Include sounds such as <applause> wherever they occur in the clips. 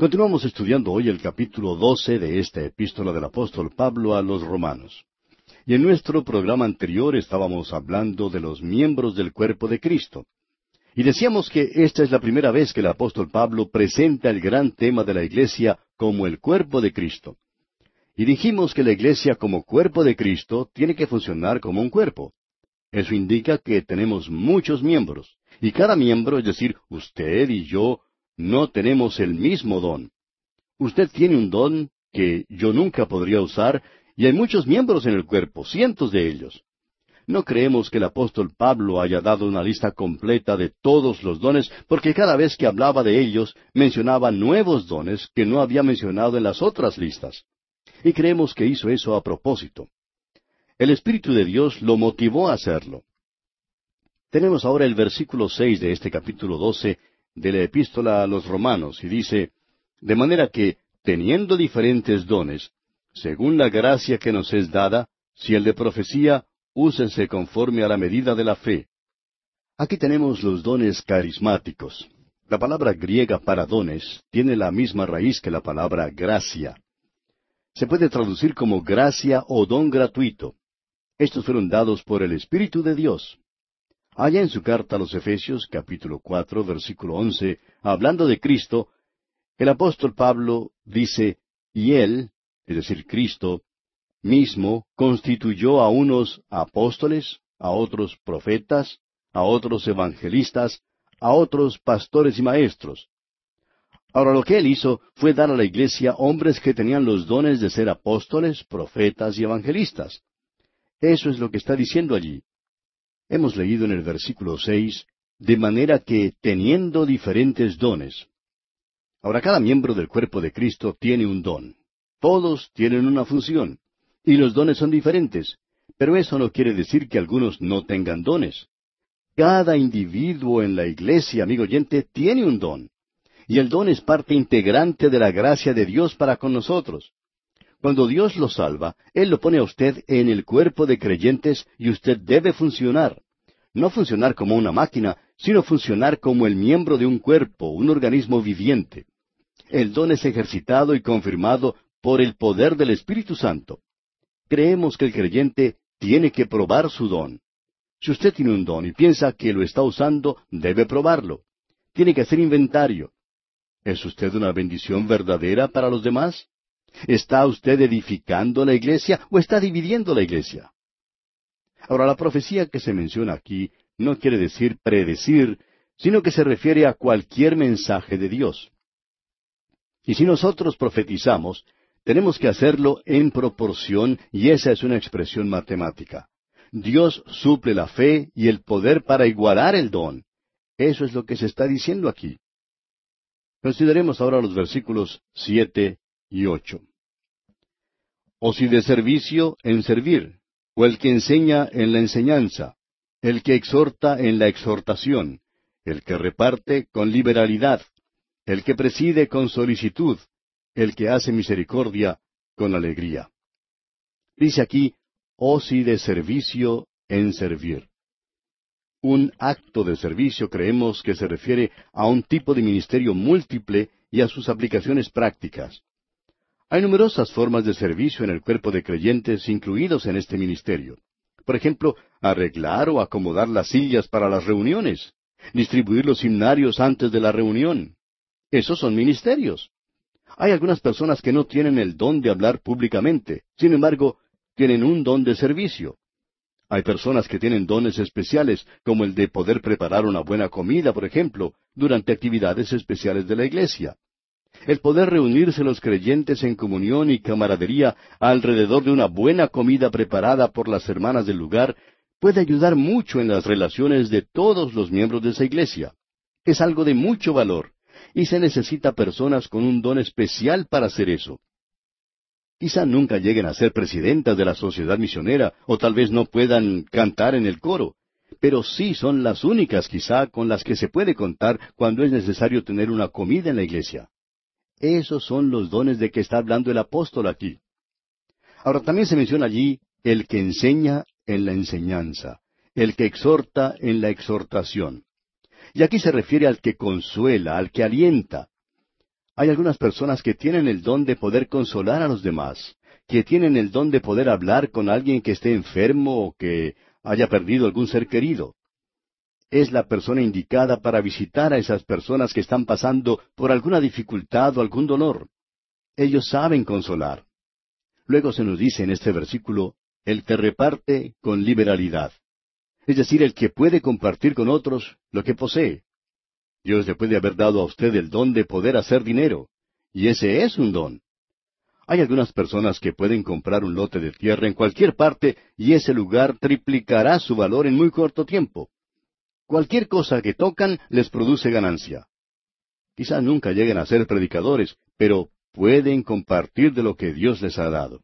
Continuamos estudiando hoy el capítulo doce de esta epístola del apóstol Pablo a los romanos. Y en nuestro programa anterior estábamos hablando de los miembros del cuerpo de Cristo. Y decíamos que esta es la primera vez que el apóstol Pablo presenta el gran tema de la iglesia como el cuerpo de Cristo. Y dijimos que la iglesia como cuerpo de Cristo tiene que funcionar como un cuerpo. Eso indica que tenemos muchos miembros, y cada miembro, es decir, usted y yo, no tenemos el mismo don. Usted tiene un don que yo nunca podría usar y hay muchos miembros en el cuerpo, cientos de ellos. No creemos que el apóstol Pablo haya dado una lista completa de todos los dones, porque cada vez que hablaba de ellos mencionaba nuevos dones que no había mencionado en las otras listas. Y creemos que hizo eso a propósito. El Espíritu de Dios lo motivó a hacerlo. Tenemos ahora el versículo seis de este capítulo doce de la epístola a los romanos y dice, de manera que, teniendo diferentes dones, según la gracia que nos es dada, si el de profecía, úsense conforme a la medida de la fe. Aquí tenemos los dones carismáticos. La palabra griega para dones tiene la misma raíz que la palabra gracia. Se puede traducir como gracia o don gratuito. Estos fueron dados por el Espíritu de Dios. Allá en su carta a los Efesios, capítulo cuatro, versículo once, hablando de Cristo, el apóstol Pablo dice, y él, es decir, Cristo, mismo constituyó a unos apóstoles, a otros profetas, a otros evangelistas, a otros pastores y maestros. Ahora lo que él hizo fue dar a la iglesia hombres que tenían los dones de ser apóstoles, profetas y evangelistas. Eso es lo que está diciendo allí. Hemos leído en el versículo seis, de manera que teniendo diferentes dones. Ahora cada miembro del cuerpo de Cristo tiene un don. Todos tienen una función. Y los dones son diferentes. Pero eso no quiere decir que algunos no tengan dones. Cada individuo en la iglesia, amigo oyente, tiene un don. Y el don es parte integrante de la gracia de Dios para con nosotros. Cuando Dios lo salva, Él lo pone a usted en el cuerpo de creyentes y usted debe funcionar. No funcionar como una máquina, sino funcionar como el miembro de un cuerpo, un organismo viviente. El don es ejercitado y confirmado por el poder del Espíritu Santo. Creemos que el creyente tiene que probar su don. Si usted tiene un don y piensa que lo está usando, debe probarlo. Tiene que hacer inventario. ¿Es usted una bendición verdadera para los demás? ¿Está usted edificando la iglesia o está dividiendo la iglesia? Ahora, la profecía que se menciona aquí no quiere decir predecir, sino que se refiere a cualquier mensaje de Dios. Y si nosotros profetizamos, tenemos que hacerlo en proporción y esa es una expresión matemática. Dios suple la fe y el poder para igualar el don. Eso es lo que se está diciendo aquí. Consideremos ahora los versículos siete y ocho. O si de servicio, en servir, o el que enseña en la enseñanza, el que exhorta en la exhortación, el que reparte con liberalidad, el que preside con solicitud, el que hace misericordia con alegría. Dice aquí, o si de servicio en servir. Un acto de servicio creemos que se refiere a un tipo de ministerio múltiple y a sus aplicaciones prácticas. Hay numerosas formas de servicio en el cuerpo de creyentes incluidos en este ministerio. Por ejemplo, arreglar o acomodar las sillas para las reuniones, distribuir los himnarios antes de la reunión. Esos son ministerios. Hay algunas personas que no tienen el don de hablar públicamente, sin embargo, tienen un don de servicio. Hay personas que tienen dones especiales, como el de poder preparar una buena comida, por ejemplo, durante actividades especiales de la iglesia el poder reunirse los creyentes en comunión y camaradería alrededor de una buena comida preparada por las hermanas del lugar puede ayudar mucho en las relaciones de todos los miembros de esa iglesia. Es algo de mucho valor, y se necesita personas con un don especial para hacer eso. Quizá nunca lleguen a ser presidentas de la sociedad misionera, o tal vez no puedan cantar en el coro, pero sí son las únicas quizá con las que se puede contar cuando es necesario tener una comida en la iglesia. Esos son los dones de que está hablando el apóstol aquí. Ahora también se menciona allí el que enseña en la enseñanza, el que exhorta en la exhortación. Y aquí se refiere al que consuela, al que alienta. Hay algunas personas que tienen el don de poder consolar a los demás, que tienen el don de poder hablar con alguien que esté enfermo o que haya perdido algún ser querido. Es la persona indicada para visitar a esas personas que están pasando por alguna dificultad o algún dolor. Ellos saben consolar. Luego se nos dice en este versículo, el que reparte con liberalidad. Es decir, el que puede compartir con otros lo que posee. Dios le puede haber dado a usted el don de poder hacer dinero, y ese es un don. Hay algunas personas que pueden comprar un lote de tierra en cualquier parte y ese lugar triplicará su valor en muy corto tiempo. Cualquier cosa que tocan les produce ganancia. Quizá nunca lleguen a ser predicadores, pero pueden compartir de lo que Dios les ha dado.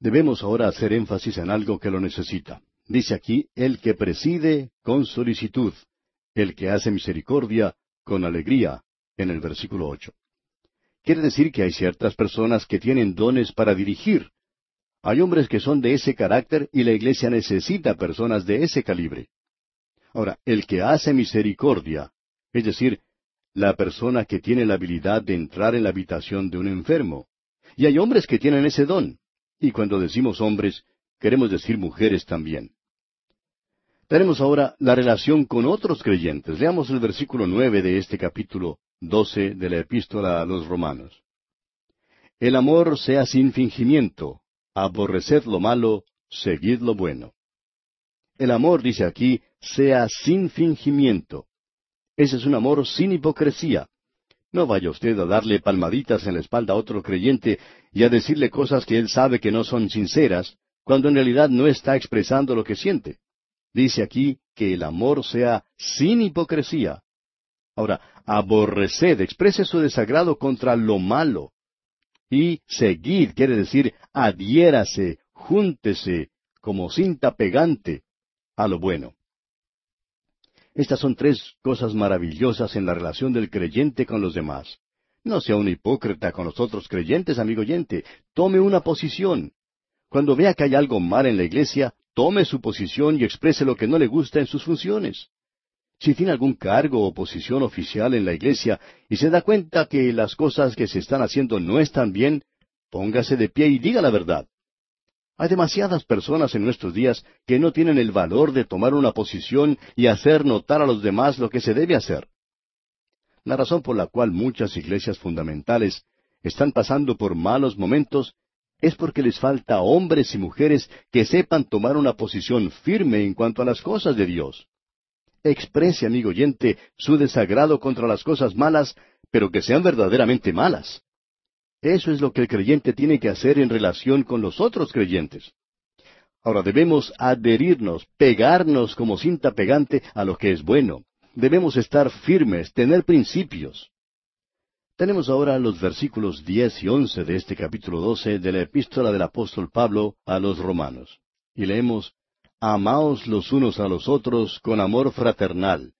Debemos ahora hacer énfasis en algo que lo necesita. Dice aquí, el que preside con solicitud, el que hace misericordia con alegría, en el versículo ocho. Quiere decir que hay ciertas personas que tienen dones para dirigir. Hay hombres que son de ese carácter y la iglesia necesita personas de ese calibre. Ahora, el que hace misericordia, es decir, la persona que tiene la habilidad de entrar en la habitación de un enfermo. Y hay hombres que tienen ese don. Y cuando decimos hombres, queremos decir mujeres también. Tenemos ahora la relación con otros creyentes. Leamos el versículo nueve de este capítulo doce de la epístola a los romanos. El amor sea sin fingimiento, aborreced lo malo, seguid lo bueno. El amor, dice aquí, sea sin fingimiento. Ese es un amor sin hipocresía. No vaya usted a darle palmaditas en la espalda a otro creyente y a decirle cosas que él sabe que no son sinceras, cuando en realidad no está expresando lo que siente. Dice aquí que el amor sea sin hipocresía. Ahora, aborreced, exprese su desagrado contra lo malo. Y seguid quiere decir adhiérase, júntese, como cinta pegante, a lo bueno. Estas son tres cosas maravillosas en la relación del creyente con los demás. No sea un hipócrita con los otros creyentes, amigo oyente. Tome una posición. Cuando vea que hay algo mal en la iglesia, tome su posición y exprese lo que no le gusta en sus funciones. Si tiene algún cargo o posición oficial en la iglesia y se da cuenta que las cosas que se están haciendo no están bien, póngase de pie y diga la verdad. Hay demasiadas personas en nuestros días que no tienen el valor de tomar una posición y hacer notar a los demás lo que se debe hacer. La razón por la cual muchas iglesias fundamentales están pasando por malos momentos es porque les falta hombres y mujeres que sepan tomar una posición firme en cuanto a las cosas de Dios. Exprese, amigo oyente, su desagrado contra las cosas malas, pero que sean verdaderamente malas. Eso es lo que el creyente tiene que hacer en relación con los otros creyentes. Ahora debemos adherirnos, pegarnos como cinta pegante a lo que es bueno. Debemos estar firmes, tener principios. Tenemos ahora los versículos diez y once de este capítulo doce de la epístola del apóstol Pablo a los romanos. Y leemos, Amaos los unos a los otros con amor fraternal.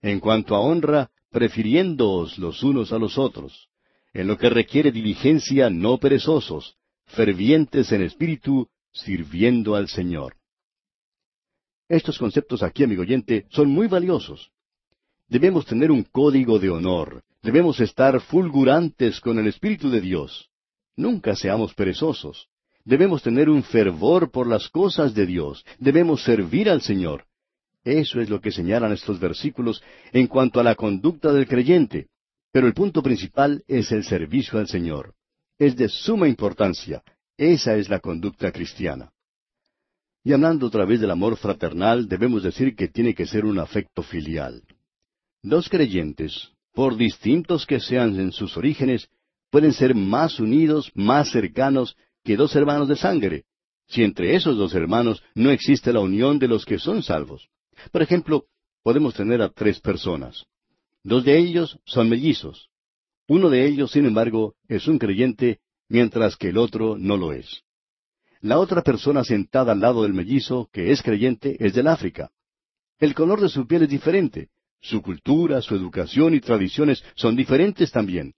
En cuanto a honra, prefiriéndoos los unos a los otros en lo que requiere diligencia no perezosos, fervientes en espíritu, sirviendo al Señor. Estos conceptos aquí, amigo oyente, son muy valiosos. Debemos tener un código de honor, debemos estar fulgurantes con el Espíritu de Dios. Nunca seamos perezosos. Debemos tener un fervor por las cosas de Dios, debemos servir al Señor. Eso es lo que señalan estos versículos en cuanto a la conducta del creyente. Pero el punto principal es el servicio al Señor. Es de suma importancia. Esa es la conducta cristiana. Y hablando otra vez del amor fraternal, debemos decir que tiene que ser un afecto filial. Dos creyentes, por distintos que sean en sus orígenes, pueden ser más unidos, más cercanos que dos hermanos de sangre, si entre esos dos hermanos no existe la unión de los que son salvos. Por ejemplo, podemos tener a tres personas. Dos de ellos son mellizos. Uno de ellos, sin embargo, es un creyente, mientras que el otro no lo es. La otra persona sentada al lado del mellizo, que es creyente, es del África. El color de su piel es diferente. Su cultura, su educación y tradiciones son diferentes también.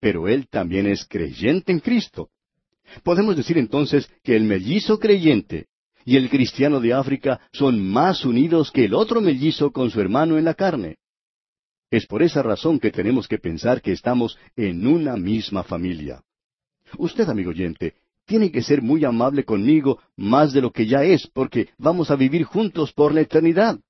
Pero él también es creyente en Cristo. Podemos decir entonces que el mellizo creyente y el cristiano de África son más unidos que el otro mellizo con su hermano en la carne. Es por esa razón que tenemos que pensar que estamos en una misma familia. Usted, amigo oyente, tiene que ser muy amable conmigo más de lo que ya es, porque vamos a vivir juntos por la eternidad.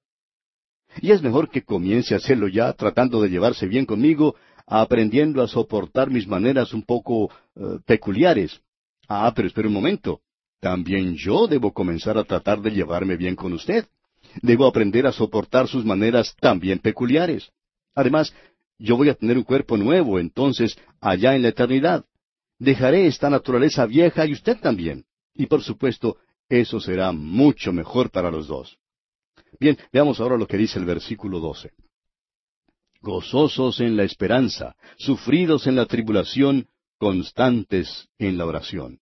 Y es mejor que comience a hacerlo ya, tratando de llevarse bien conmigo, aprendiendo a soportar mis maneras un poco eh, peculiares. Ah, pero espere un momento. También yo debo comenzar a tratar de llevarme bien con usted. Debo aprender a soportar sus maneras también peculiares. Además, yo voy a tener un cuerpo nuevo, entonces, allá en la eternidad. Dejaré esta naturaleza vieja y usted también. Y por supuesto, eso será mucho mejor para los dos. Bien, veamos ahora lo que dice el versículo 12. Gozosos en la esperanza, sufridos en la tribulación, constantes en la oración.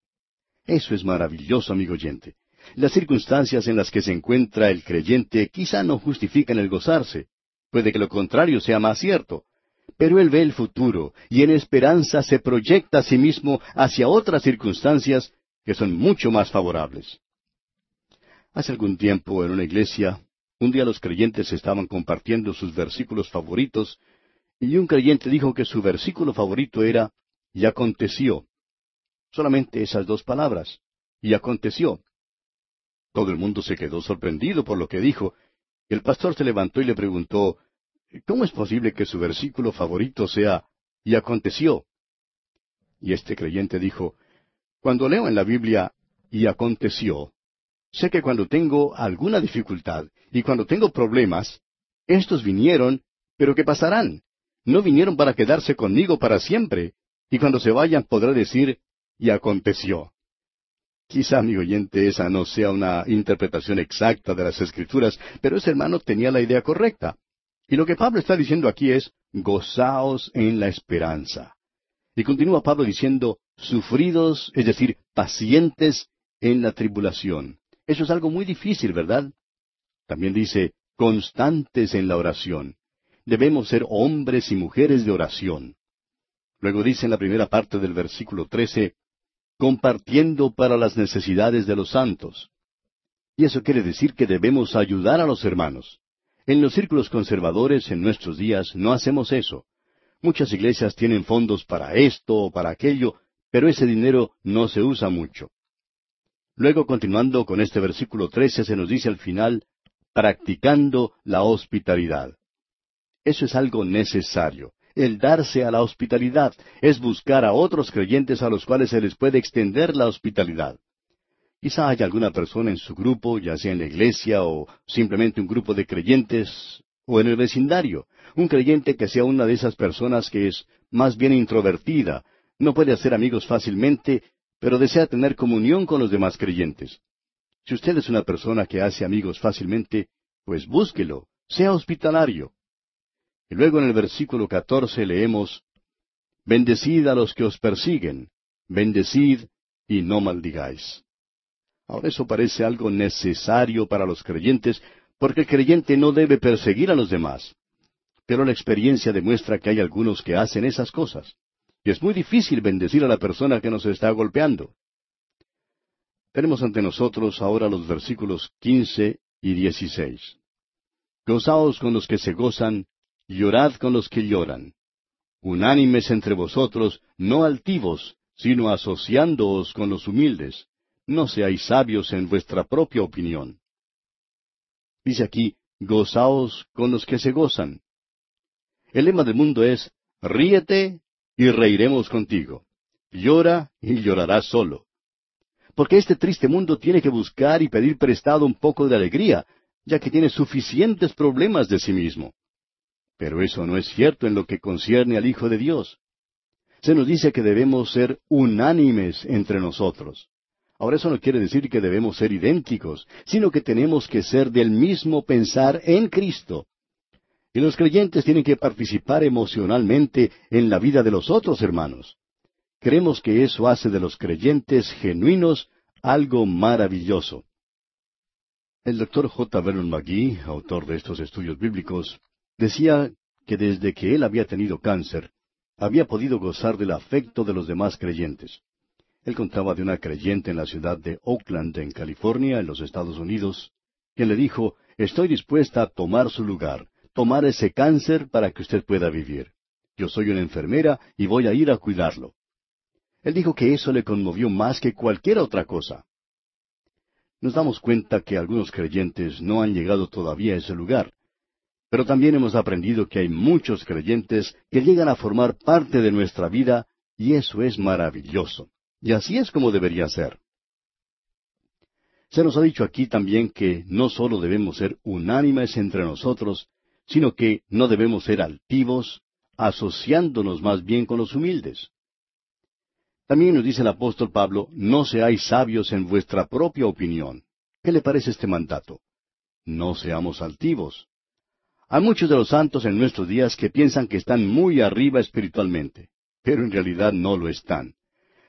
Eso es maravilloso, amigo oyente. Las circunstancias en las que se encuentra el creyente quizá no justifican el gozarse. Puede que lo contrario sea más cierto. Pero él ve el futuro y en esperanza se proyecta a sí mismo hacia otras circunstancias que son mucho más favorables. Hace algún tiempo en una iglesia un día los creyentes estaban compartiendo sus versículos favoritos y un creyente dijo que su versículo favorito era y aconteció. Solamente esas dos palabras. Y aconteció. Todo el mundo se quedó sorprendido por lo que dijo. El pastor se levantó y le preguntó, ¿Cómo es posible que su versículo favorito sea y aconteció? Y este creyente dijo, Cuando leo en la Biblia y aconteció, Sé que cuando tengo alguna dificultad y cuando tengo problemas, estos vinieron, pero que pasarán. No vinieron para quedarse conmigo para siempre, y cuando se vayan podrá decir, y aconteció. Quizá, mi oyente, esa no sea una interpretación exacta de las Escrituras, pero ese hermano tenía la idea correcta. Y lo que Pablo está diciendo aquí es, gozaos en la esperanza. Y continúa Pablo diciendo, sufridos, es decir, pacientes en la tribulación. Eso es algo muy difícil, ¿verdad? También dice, constantes en la oración. Debemos ser hombres y mujeres de oración. Luego dice en la primera parte del versículo 13, compartiendo para las necesidades de los santos. Y eso quiere decir que debemos ayudar a los hermanos. En los círculos conservadores en nuestros días no hacemos eso. Muchas iglesias tienen fondos para esto o para aquello, pero ese dinero no se usa mucho. Luego, continuando con este versículo 13, se nos dice al final, practicando la hospitalidad. Eso es algo necesario. El darse a la hospitalidad es buscar a otros creyentes a los cuales se les puede extender la hospitalidad. Quizá haya alguna persona en su grupo, ya sea en la iglesia o simplemente un grupo de creyentes, o en el vecindario, un creyente que sea una de esas personas que es más bien introvertida, no puede hacer amigos fácilmente pero desea tener comunión con los demás creyentes. Si usted es una persona que hace amigos fácilmente, pues búsquelo, sea hospitalario. Y luego en el versículo catorce leemos, Bendecid a los que os persiguen, bendecid y no maldigáis. Ahora eso parece algo necesario para los creyentes, porque el creyente no debe perseguir a los demás. Pero la experiencia demuestra que hay algunos que hacen esas cosas. Y es muy difícil bendecir a la persona que nos está golpeando. Tenemos ante nosotros ahora los versículos quince y dieciséis. Gozaos con los que se gozan, llorad con los que lloran. Unánimes entre vosotros, no altivos, sino asociándoos con los humildes. No seáis sabios en vuestra propia opinión. Dice aquí, gozaos con los que se gozan. El lema del mundo es, ríete y reiremos contigo. Llora y llorarás solo. Porque este triste mundo tiene que buscar y pedir prestado un poco de alegría, ya que tiene suficientes problemas de sí mismo. Pero eso no es cierto en lo que concierne al Hijo de Dios. Se nos dice que debemos ser unánimes entre nosotros. Ahora eso no quiere decir que debemos ser idénticos, sino que tenemos que ser del mismo pensar en Cristo. Y los creyentes tienen que participar emocionalmente en la vida de los otros hermanos. Creemos que eso hace de los creyentes genuinos algo maravilloso. El doctor J. Vernon McGee, autor de estos estudios bíblicos, decía que desde que él había tenido cáncer, había podido gozar del afecto de los demás creyentes. Él contaba de una creyente en la ciudad de Oakland, en California, en los Estados Unidos, quien le dijo, Estoy dispuesta a tomar su lugar, tomar ese cáncer para que usted pueda vivir. Yo soy una enfermera y voy a ir a cuidarlo. Él dijo que eso le conmovió más que cualquier otra cosa. Nos damos cuenta que algunos creyentes no han llegado todavía a ese lugar, pero también hemos aprendido que hay muchos creyentes que llegan a formar parte de nuestra vida y eso es maravilloso. Y así es como debería ser. Se nos ha dicho aquí también que no solo debemos ser unánimes entre nosotros, sino que no debemos ser altivos, asociándonos más bien con los humildes. También nos dice el apóstol Pablo, no seáis sabios en vuestra propia opinión. ¿Qué le parece este mandato? No seamos altivos. Hay muchos de los santos en nuestros días que piensan que están muy arriba espiritualmente, pero en realidad no lo están.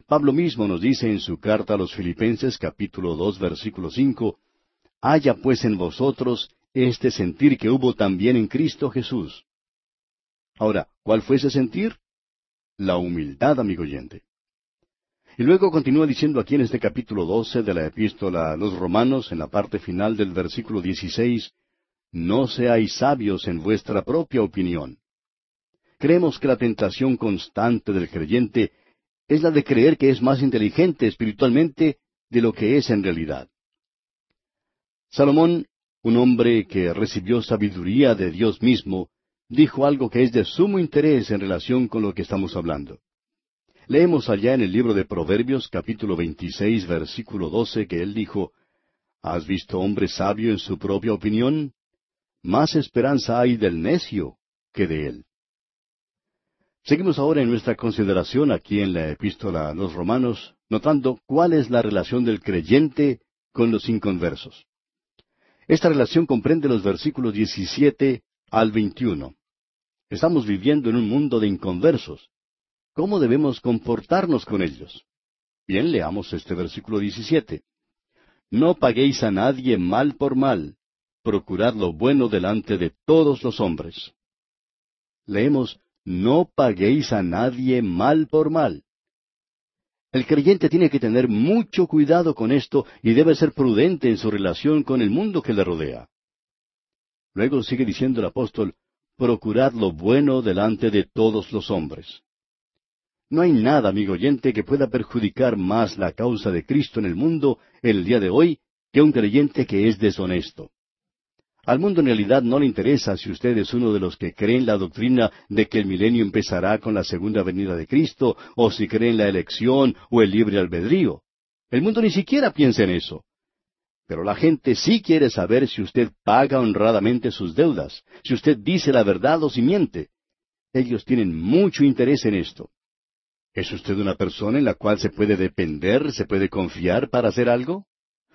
Pablo mismo nos dice en su carta a los Filipenses capítulo dos versículo cinco, Haya pues en vosotros este sentir que hubo también en Cristo Jesús. Ahora, ¿cuál fue ese sentir? La humildad, amigo oyente. Y luego continúa diciendo aquí en este capítulo doce de la epístola a los Romanos, en la parte final del versículo dieciséis, no seáis sabios en vuestra propia opinión. Creemos que la tentación constante del creyente es la de creer que es más inteligente espiritualmente de lo que es en realidad. Salomón, un hombre que recibió sabiduría de Dios mismo, dijo algo que es de sumo interés en relación con lo que estamos hablando. Leemos allá en el libro de Proverbios capítulo 26 versículo 12 que él dijo, ¿Has visto hombre sabio en su propia opinión? Más esperanza hay del necio que de él. Seguimos ahora en nuestra consideración aquí en la epístola a los romanos, notando cuál es la relación del creyente con los inconversos. Esta relación comprende los versículos 17 al 21. Estamos viviendo en un mundo de inconversos. ¿Cómo debemos comportarnos con ellos? Bien, leamos este versículo 17. No paguéis a nadie mal por mal, procurad lo bueno delante de todos los hombres. Leemos, no paguéis a nadie mal por mal. El creyente tiene que tener mucho cuidado con esto y debe ser prudente en su relación con el mundo que le rodea. Luego sigue diciendo el apóstol, procurad lo bueno delante de todos los hombres. No hay nada, amigo oyente, que pueda perjudicar más la causa de Cristo en el mundo el día de hoy que un creyente que es deshonesto. Al mundo en realidad no le interesa si usted es uno de los que creen la doctrina de que el milenio empezará con la segunda venida de Cristo, o si cree en la elección o el libre albedrío. El mundo ni siquiera piensa en eso. Pero la gente sí quiere saber si usted paga honradamente sus deudas, si usted dice la verdad o si miente. Ellos tienen mucho interés en esto. ¿Es usted una persona en la cual se puede depender, se puede confiar para hacer algo?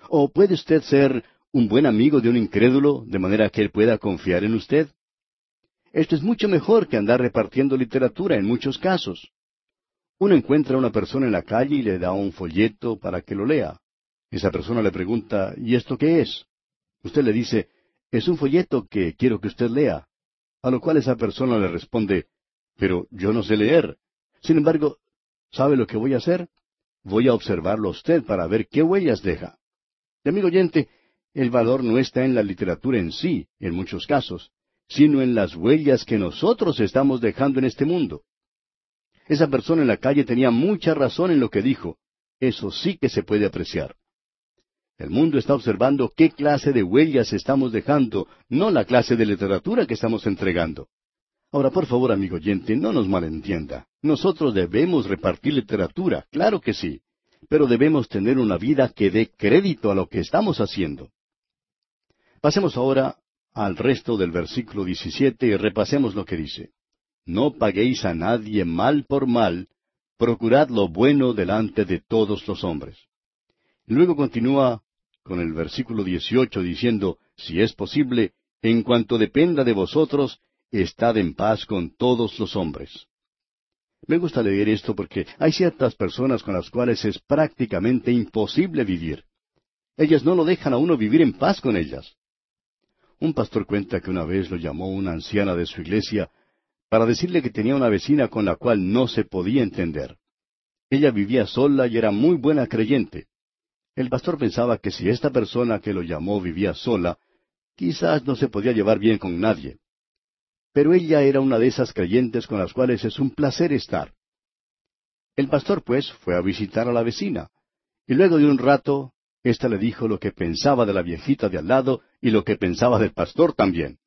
¿O puede usted ser un buen amigo de un incrédulo, de manera que él pueda confiar en usted? Esto es mucho mejor que andar repartiendo literatura en muchos casos. Uno encuentra a una persona en la calle y le da un folleto para que lo lea. Esa persona le pregunta, ¿y esto qué es? Usted le dice, es un folleto que quiero que usted lea. A lo cual esa persona le responde, pero yo no sé leer. Sin embargo, ¿sabe lo que voy a hacer? Voy a observarlo a usted para ver qué huellas deja. Y amigo oyente, el valor no está en la literatura en sí, en muchos casos, sino en las huellas que nosotros estamos dejando en este mundo. Esa persona en la calle tenía mucha razón en lo que dijo. Eso sí que se puede apreciar. El mundo está observando qué clase de huellas estamos dejando, no la clase de literatura que estamos entregando. Ahora, por favor, amigo oyente, no nos malentienda. Nosotros debemos repartir literatura, claro que sí, pero debemos tener una vida que dé crédito a lo que estamos haciendo. Pasemos ahora al resto del versículo 17 y repasemos lo que dice. No paguéis a nadie mal por mal, procurad lo bueno delante de todos los hombres. Luego continúa con el versículo 18 diciendo, si es posible, en cuanto dependa de vosotros, estad en paz con todos los hombres. Me gusta leer esto porque hay ciertas personas con las cuales es prácticamente imposible vivir. Ellas no lo dejan a uno vivir en paz con ellas. Un pastor cuenta que una vez lo llamó una anciana de su iglesia para decirle que tenía una vecina con la cual no se podía entender. Ella vivía sola y era muy buena creyente. El pastor pensaba que si esta persona que lo llamó vivía sola, quizás no se podía llevar bien con nadie. pero ella era una de esas creyentes con las cuales es un placer estar. El pastor, pues, fue a visitar a la vecina, y luego de un rato, ésta le dijo lo que pensaba de la viejita de al lado y lo que pensaba del pastor también.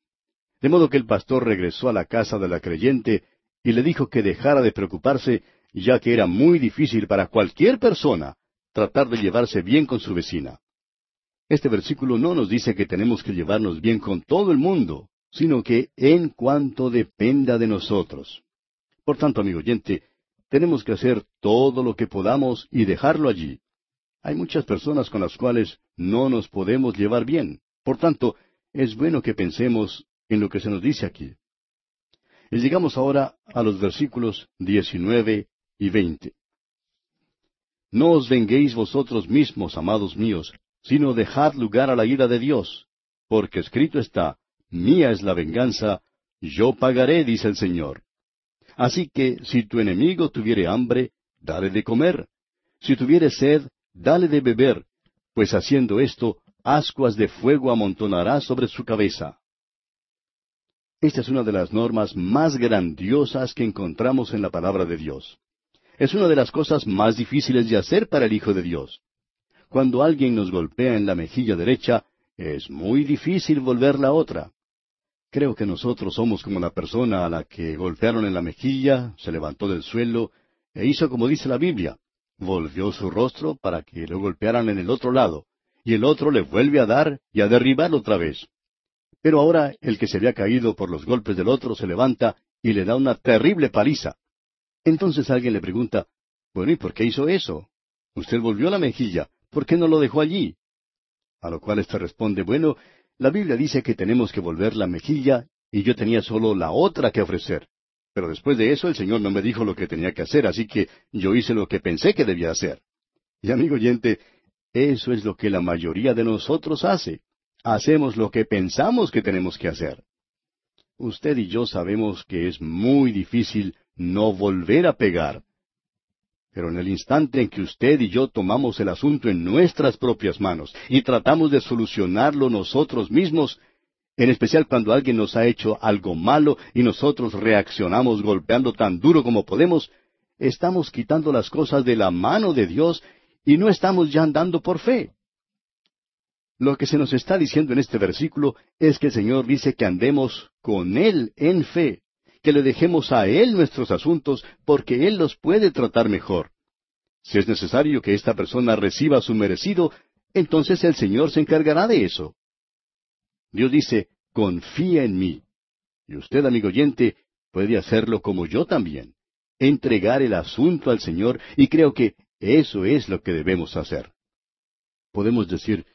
De modo que el pastor regresó a la casa de la creyente y le dijo que dejara de preocuparse, ya que era muy difícil para cualquier persona tratar de llevarse bien con su vecina. Este versículo no nos dice que tenemos que llevarnos bien con todo el mundo, sino que en cuanto dependa de nosotros. Por tanto, amigo oyente, tenemos que hacer todo lo que podamos y dejarlo allí. Hay muchas personas con las cuales no nos podemos llevar bien. Por tanto, es bueno que pensemos en lo que se nos dice aquí. Y llegamos ahora a los versículos 19 y 20. No os venguéis vosotros mismos, amados míos, sino dejad lugar a la ira de Dios, porque escrito está, Mía es la venganza, yo pagaré, dice el Señor. Así que si tu enemigo tuviere hambre, dale de comer. Si tuviere sed, dale de beber, pues haciendo esto, ascuas de fuego amontonará sobre su cabeza. Esta es una de las normas más grandiosas que encontramos en la palabra de Dios. Es una de las cosas más difíciles de hacer para el Hijo de Dios. Cuando alguien nos golpea en la mejilla derecha, es muy difícil volver la otra. Creo que nosotros somos como la persona a la que golpearon en la mejilla, se levantó del suelo e hizo como dice la Biblia. Volvió su rostro para que lo golpearan en el otro lado, y el otro le vuelve a dar y a derribar otra vez. Pero ahora el que se había caído por los golpes del otro se levanta y le da una terrible paliza. Entonces alguien le pregunta, bueno, ¿y por qué hizo eso? Usted volvió la mejilla, ¿por qué no lo dejó allí? A lo cual éste responde, bueno, la Biblia dice que tenemos que volver la mejilla y yo tenía solo la otra que ofrecer. Pero después de eso el Señor no me dijo lo que tenía que hacer, así que yo hice lo que pensé que debía hacer. Y amigo oyente, eso es lo que la mayoría de nosotros hace hacemos lo que pensamos que tenemos que hacer. Usted y yo sabemos que es muy difícil no volver a pegar. Pero en el instante en que usted y yo tomamos el asunto en nuestras propias manos y tratamos de solucionarlo nosotros mismos, en especial cuando alguien nos ha hecho algo malo y nosotros reaccionamos golpeando tan duro como podemos, estamos quitando las cosas de la mano de Dios y no estamos ya andando por fe. Lo que se nos está diciendo en este versículo es que el Señor dice que andemos con Él en fe, que le dejemos a Él nuestros asuntos porque Él los puede tratar mejor. Si es necesario que esta persona reciba su merecido, entonces el Señor se encargará de eso. Dios dice, confía en mí. Y usted, amigo oyente, puede hacerlo como yo también, entregar el asunto al Señor, y creo que eso es lo que debemos hacer. Podemos decir,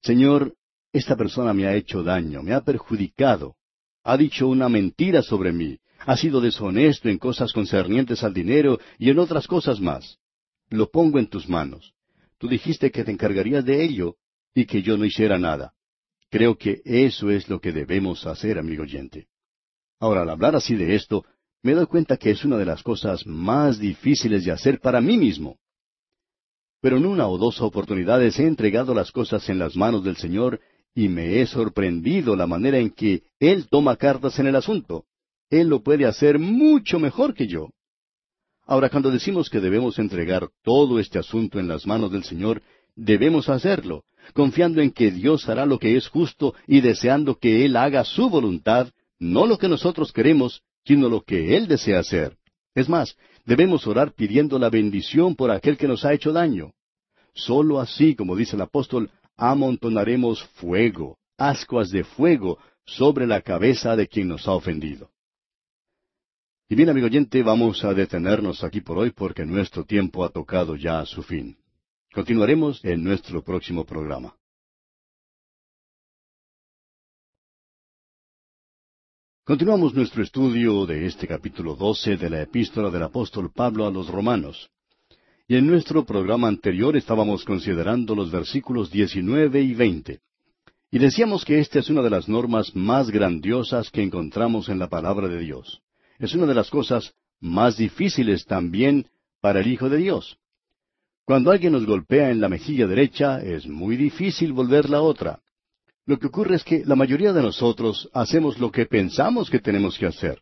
Señor, esta persona me ha hecho daño, me ha perjudicado, ha dicho una mentira sobre mí, ha sido deshonesto en cosas concernientes al dinero y en otras cosas más. Lo pongo en tus manos. Tú dijiste que te encargarías de ello y que yo no hiciera nada. Creo que eso es lo que debemos hacer, amigo oyente. Ahora, al hablar así de esto, me doy cuenta que es una de las cosas más difíciles de hacer para mí mismo. Pero en una o dos oportunidades he entregado las cosas en las manos del Señor y me he sorprendido la manera en que Él toma cartas en el asunto. Él lo puede hacer mucho mejor que yo. Ahora, cuando decimos que debemos entregar todo este asunto en las manos del Señor, debemos hacerlo, confiando en que Dios hará lo que es justo y deseando que Él haga su voluntad, no lo que nosotros queremos, sino lo que Él desea hacer. Es más, Debemos orar pidiendo la bendición por aquel que nos ha hecho daño. Solo así, como dice el apóstol, amontonaremos fuego, ascuas de fuego, sobre la cabeza de quien nos ha ofendido. Y bien, amigo oyente, vamos a detenernos aquí por hoy porque nuestro tiempo ha tocado ya a su fin. Continuaremos en nuestro próximo programa. Continuamos nuestro estudio de este capítulo 12 de la epístola del apóstol Pablo a los romanos. Y en nuestro programa anterior estábamos considerando los versículos 19 y 20. Y decíamos que esta es una de las normas más grandiosas que encontramos en la palabra de Dios. Es una de las cosas más difíciles también para el Hijo de Dios. Cuando alguien nos golpea en la mejilla derecha, es muy difícil volver la otra. Lo que ocurre es que la mayoría de nosotros hacemos lo que pensamos que tenemos que hacer.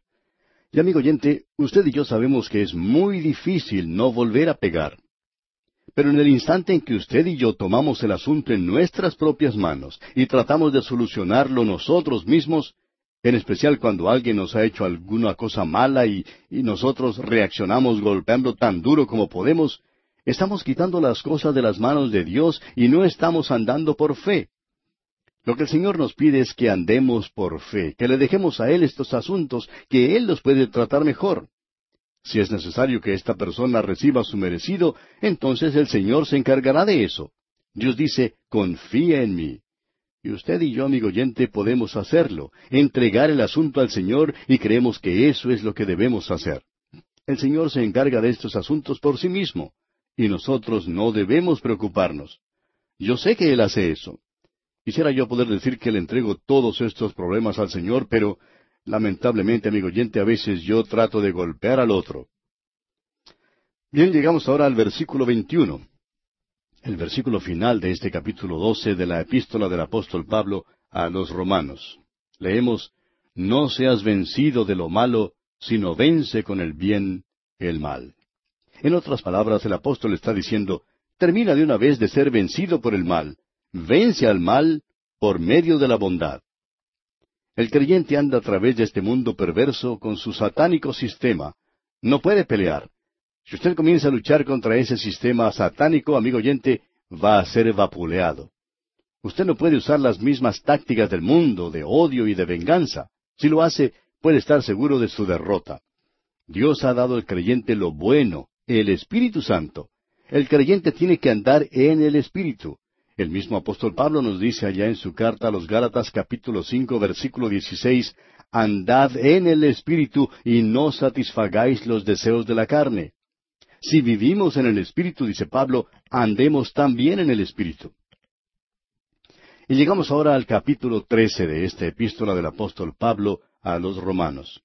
Y amigo oyente, usted y yo sabemos que es muy difícil no volver a pegar. Pero en el instante en que usted y yo tomamos el asunto en nuestras propias manos y tratamos de solucionarlo nosotros mismos, en especial cuando alguien nos ha hecho alguna cosa mala y, y, nosotros reaccionamos golpeando tan duro como podemos, estamos quitando las cosas de las manos de Dios y no estamos andando por fe. Lo que el Señor nos pide es que andemos por fe, que le dejemos a Él estos asuntos, que Él los puede tratar mejor. Si es necesario que esta persona reciba su merecido, entonces el Señor se encargará de eso. Dios dice, confía en mí. Y usted y yo, amigo oyente, podemos hacerlo, entregar el asunto al Señor y creemos que eso es lo que debemos hacer. El Señor se encarga de estos asuntos por sí mismo, y nosotros no debemos preocuparnos. Yo sé que Él hace eso. Quisiera yo poder decir que le entrego todos estos problemas al Señor, pero lamentablemente, amigo oyente, a veces yo trato de golpear al otro. Bien, llegamos ahora al versículo 21. El versículo final de este capítulo 12 de la epístola del apóstol Pablo a los romanos. Leemos, No seas vencido de lo malo, sino vence con el bien el mal. En otras palabras, el apóstol está diciendo, termina de una vez de ser vencido por el mal, vence al mal por medio de la bondad. El creyente anda a través de este mundo perverso con su satánico sistema. No puede pelear. Si usted comienza a luchar contra ese sistema satánico, amigo oyente, va a ser vapuleado. Usted no puede usar las mismas tácticas del mundo, de odio y de venganza. Si lo hace, puede estar seguro de su derrota. Dios ha dado al creyente lo bueno, el Espíritu Santo. El creyente tiene que andar en el Espíritu. El mismo apóstol Pablo nos dice allá en su carta a los Gálatas capítulo cinco versículo dieciséis, Andad en el Espíritu y no satisfagáis los deseos de la carne. Si vivimos en el Espíritu, dice Pablo, andemos también en el Espíritu. Y llegamos ahora al capítulo trece de esta epístola del apóstol Pablo a los romanos.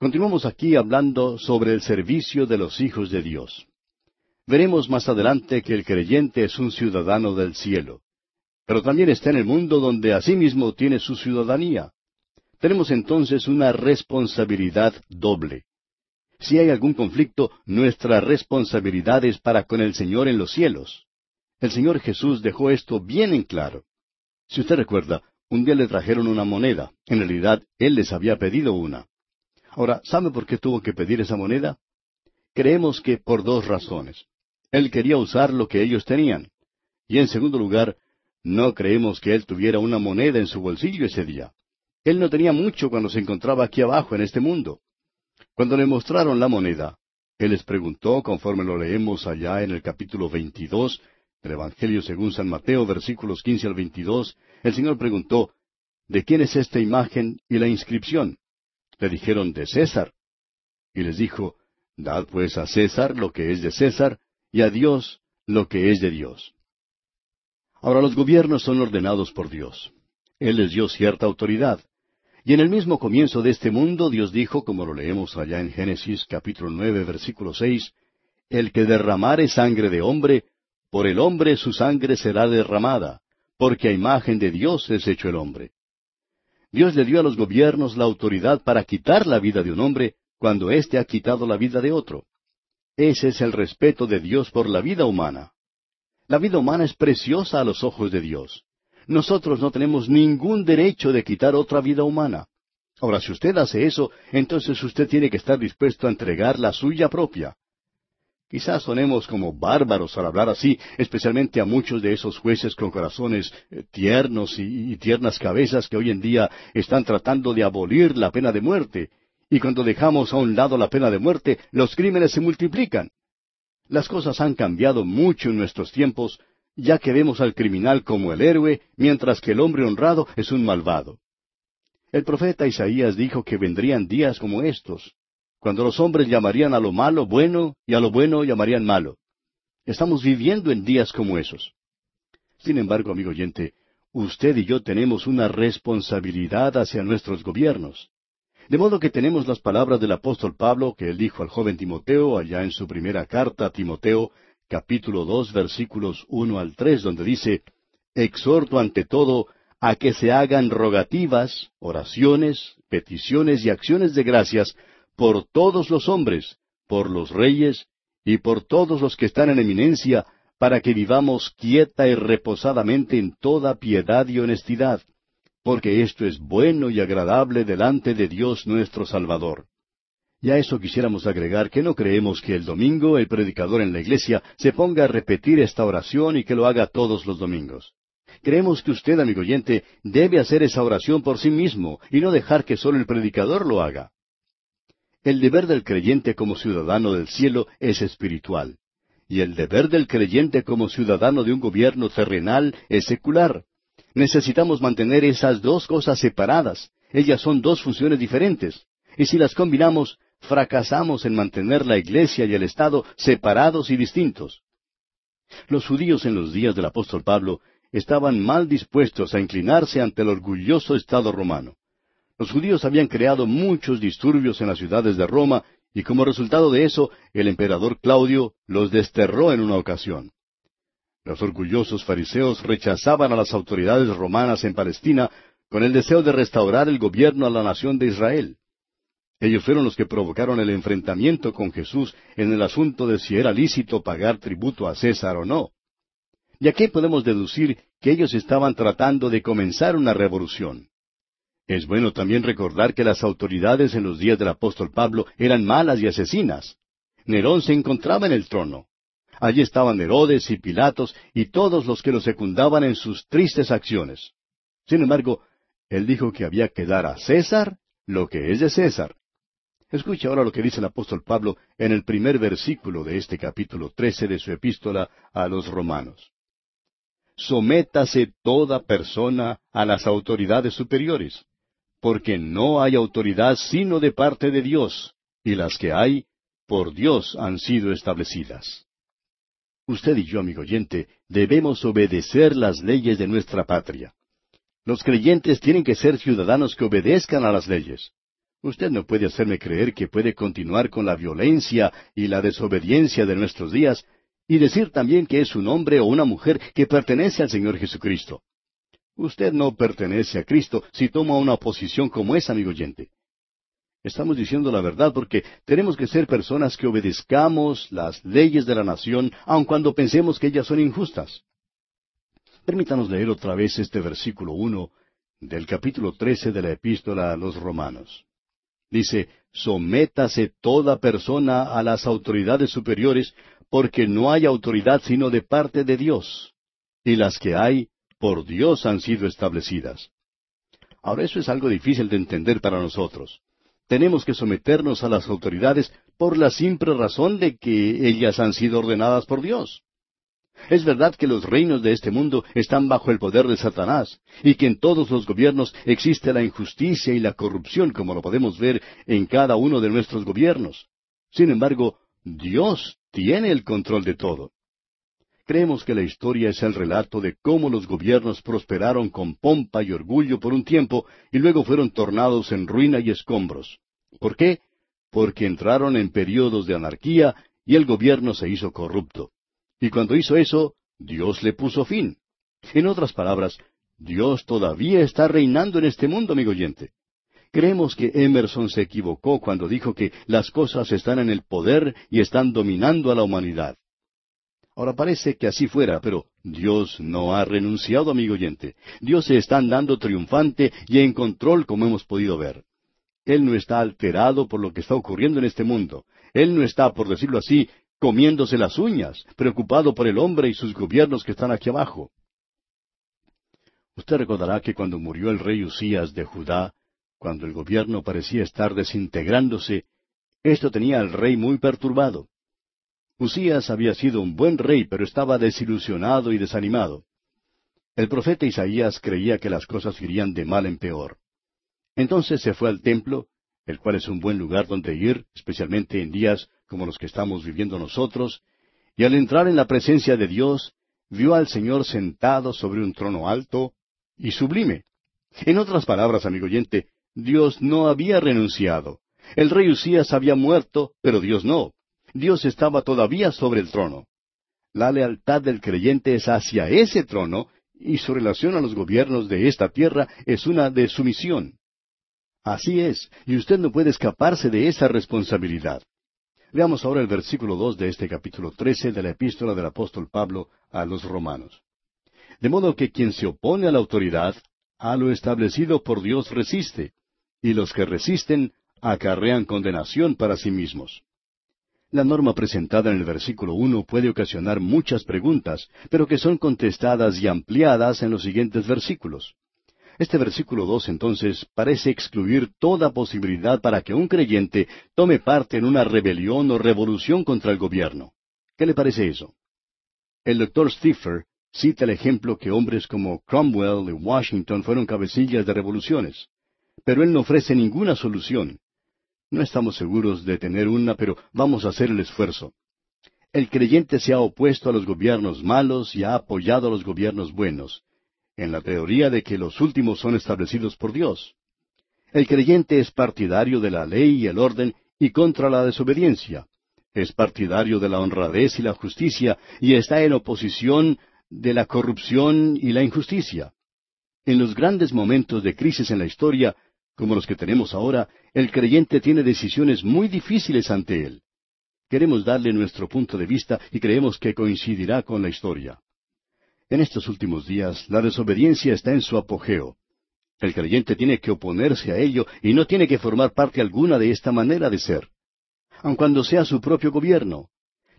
Continuamos aquí hablando sobre el servicio de los hijos de Dios. Veremos más adelante que el creyente es un ciudadano del cielo, pero también está en el mundo donde asimismo tiene su ciudadanía. Tenemos entonces una responsabilidad doble. Si hay algún conflicto, nuestra responsabilidad es para con el Señor en los cielos. El Señor Jesús dejó esto bien en claro. Si usted recuerda, un día le trajeron una moneda. En realidad, Él les había pedido una. Ahora, ¿sabe por qué tuvo que pedir esa moneda? Creemos que por dos razones. Él quería usar lo que ellos tenían. Y en segundo lugar, no creemos que él tuviera una moneda en su bolsillo ese día. Él no tenía mucho cuando se encontraba aquí abajo en este mundo. Cuando le mostraron la moneda, él les preguntó, conforme lo leemos allá en el capítulo 22 del Evangelio según San Mateo, versículos 15 al 22, el Señor preguntó, ¿De quién es esta imagen y la inscripción? Le dijeron, de César. Y les dijo, Dad pues a César lo que es de César, y a Dios lo que es de Dios. Ahora los gobiernos son ordenados por Dios. Él les dio cierta autoridad. Y en el mismo comienzo de este mundo Dios dijo, como lo leemos allá en Génesis capítulo nueve versículo seis, El que derramare sangre de hombre, por el hombre su sangre será derramada, porque a imagen de Dios es hecho el hombre. Dios le dio a los gobiernos la autoridad para quitar la vida de un hombre cuando éste ha quitado la vida de otro. Ese es el respeto de Dios por la vida humana. La vida humana es preciosa a los ojos de Dios. Nosotros no tenemos ningún derecho de quitar otra vida humana. Ahora, si usted hace eso, entonces usted tiene que estar dispuesto a entregar la suya propia. Quizás sonemos como bárbaros al hablar así, especialmente a muchos de esos jueces con corazones eh, tiernos y, y, tiernas cabezas que hoy en día están tratando de abolir la pena de muerte y cuando dejamos a un lado la pena de muerte, los crímenes se multiplican. Las cosas han cambiado mucho en nuestros tiempos, ya que vemos al criminal como el héroe, mientras que el hombre honrado es un malvado. El profeta Isaías dijo que vendrían días como estos, cuando los hombres llamarían a lo malo bueno y a lo bueno llamarían malo. Estamos viviendo en días como esos. Sin embargo, amigo oyente, usted y yo tenemos una responsabilidad hacia nuestros gobiernos. De modo que tenemos las palabras del apóstol Pablo que él dijo al joven Timoteo allá en su primera carta a Timoteo, capítulo dos, versículos uno al tres, donde dice, Exhorto ante todo a que se hagan rogativas, oraciones, peticiones y acciones de gracias por todos los hombres, por los reyes y por todos los que están en eminencia, para que vivamos quieta y reposadamente en toda piedad y honestidad, porque esto es bueno y agradable delante de Dios nuestro Salvador. Y a eso quisiéramos agregar que no creemos que el domingo el predicador en la iglesia se ponga a repetir esta oración y que lo haga todos los domingos. Creemos que usted, amigo oyente, debe hacer esa oración por sí mismo y no dejar que solo el predicador lo haga. El deber del creyente como ciudadano del cielo es espiritual, y el deber del creyente como ciudadano de un gobierno terrenal es secular. Necesitamos mantener esas dos cosas separadas. Ellas son dos funciones diferentes. Y si las combinamos, fracasamos en mantener la Iglesia y el Estado separados y distintos. Los judíos en los días del apóstol Pablo estaban mal dispuestos a inclinarse ante el orgulloso Estado romano. Los judíos habían creado muchos disturbios en las ciudades de Roma y como resultado de eso el emperador Claudio los desterró en una ocasión. Los orgullosos fariseos rechazaban a las autoridades romanas en Palestina con el deseo de restaurar el gobierno a la nación de Israel. Ellos fueron los que provocaron el enfrentamiento con Jesús en el asunto de si era lícito pagar tributo a César o no. Y aquí podemos deducir que ellos estaban tratando de comenzar una revolución. Es bueno también recordar que las autoridades en los días del apóstol Pablo eran malas y asesinas. Nerón se encontraba en el trono. Allí estaban Herodes y Pilatos y todos los que lo secundaban en sus tristes acciones. Sin embargo, él dijo que había que dar a César lo que es de César. Escuche ahora lo que dice el apóstol Pablo en el primer versículo de este capítulo trece de su epístola a los romanos sométase toda persona a las autoridades superiores, porque no hay autoridad sino de parte de Dios, y las que hay, por Dios han sido establecidas. Usted y yo, amigo oyente, debemos obedecer las leyes de nuestra patria. Los creyentes tienen que ser ciudadanos que obedezcan a las leyes. Usted no puede hacerme creer que puede continuar con la violencia y la desobediencia de nuestros días y decir también que es un hombre o una mujer que pertenece al Señor Jesucristo. Usted no pertenece a Cristo si toma una posición como esa, amigo oyente. Estamos diciendo la verdad porque tenemos que ser personas que obedezcamos las leyes de la nación, aun cuando pensemos que ellas son injustas. Permítanos leer otra vez este versículo uno del capítulo trece de la epístola a los romanos. Dice, sométase toda persona a las autoridades superiores, porque no hay autoridad sino de parte de Dios, y las que hay, por Dios han sido establecidas. Ahora eso es algo difícil de entender para nosotros. Tenemos que someternos a las autoridades por la simple razón de que ellas han sido ordenadas por Dios. Es verdad que los reinos de este mundo están bajo el poder de Satanás, y que en todos los gobiernos existe la injusticia y la corrupción, como lo podemos ver en cada uno de nuestros gobiernos. Sin embargo, Dios tiene el control de todo. Creemos que la historia es el relato de cómo los gobiernos prosperaron con pompa y orgullo por un tiempo y luego fueron tornados en ruina y escombros. ¿Por qué? Porque entraron en periodos de anarquía y el gobierno se hizo corrupto. Y cuando hizo eso, Dios le puso fin. En otras palabras, Dios todavía está reinando en este mundo, amigo oyente. Creemos que Emerson se equivocó cuando dijo que las cosas están en el poder y están dominando a la humanidad. Ahora parece que así fuera, pero Dios no ha renunciado, amigo oyente. Dios se está andando triunfante y en control, como hemos podido ver. Él no está alterado por lo que está ocurriendo en este mundo. Él no está, por decirlo así, comiéndose las uñas, preocupado por el hombre y sus gobiernos que están aquí abajo. Usted recordará que cuando murió el rey Usías de Judá, cuando el gobierno parecía estar desintegrándose, esto tenía al rey muy perturbado. Usías había sido un buen rey, pero estaba desilusionado y desanimado. El profeta Isaías creía que las cosas irían de mal en peor. Entonces se fue al templo, el cual es un buen lugar donde ir, especialmente en días como los que estamos viviendo nosotros, y al entrar en la presencia de Dios, vio al Señor sentado sobre un trono alto y sublime. En otras palabras, amigo oyente, Dios no había renunciado. El rey Usías había muerto, pero Dios no. Dios estaba todavía sobre el trono. La lealtad del creyente es hacia ese trono y su relación a los gobiernos de esta tierra es una de sumisión. Así es, y usted no puede escaparse de esa responsabilidad. Veamos ahora el versículo dos de este capítulo trece de la epístola del apóstol Pablo a los romanos. De modo que quien se opone a la autoridad, a lo establecido por Dios resiste, y los que resisten acarrean condenación para sí mismos. La norma presentada en el versículo uno puede ocasionar muchas preguntas, pero que son contestadas y ampliadas en los siguientes versículos. Este versículo dos entonces parece excluir toda posibilidad para que un creyente tome parte en una rebelión o revolución contra el gobierno. ¿Qué le parece eso? El doctor Stiffer cita el ejemplo que hombres como Cromwell y Washington fueron cabecillas de revoluciones, pero él no ofrece ninguna solución. No estamos seguros de tener una, pero vamos a hacer el esfuerzo. El creyente se ha opuesto a los gobiernos malos y ha apoyado a los gobiernos buenos, en la teoría de que los últimos son establecidos por Dios. El creyente es partidario de la ley y el orden y contra la desobediencia. Es partidario de la honradez y la justicia y está en oposición de la corrupción y la injusticia. En los grandes momentos de crisis en la historia, como los que tenemos ahora, el creyente tiene decisiones muy difíciles ante él. Queremos darle nuestro punto de vista y creemos que coincidirá con la historia. En estos últimos días, la desobediencia está en su apogeo. El creyente tiene que oponerse a ello y no tiene que formar parte alguna de esta manera de ser. Aun cuando sea su propio gobierno,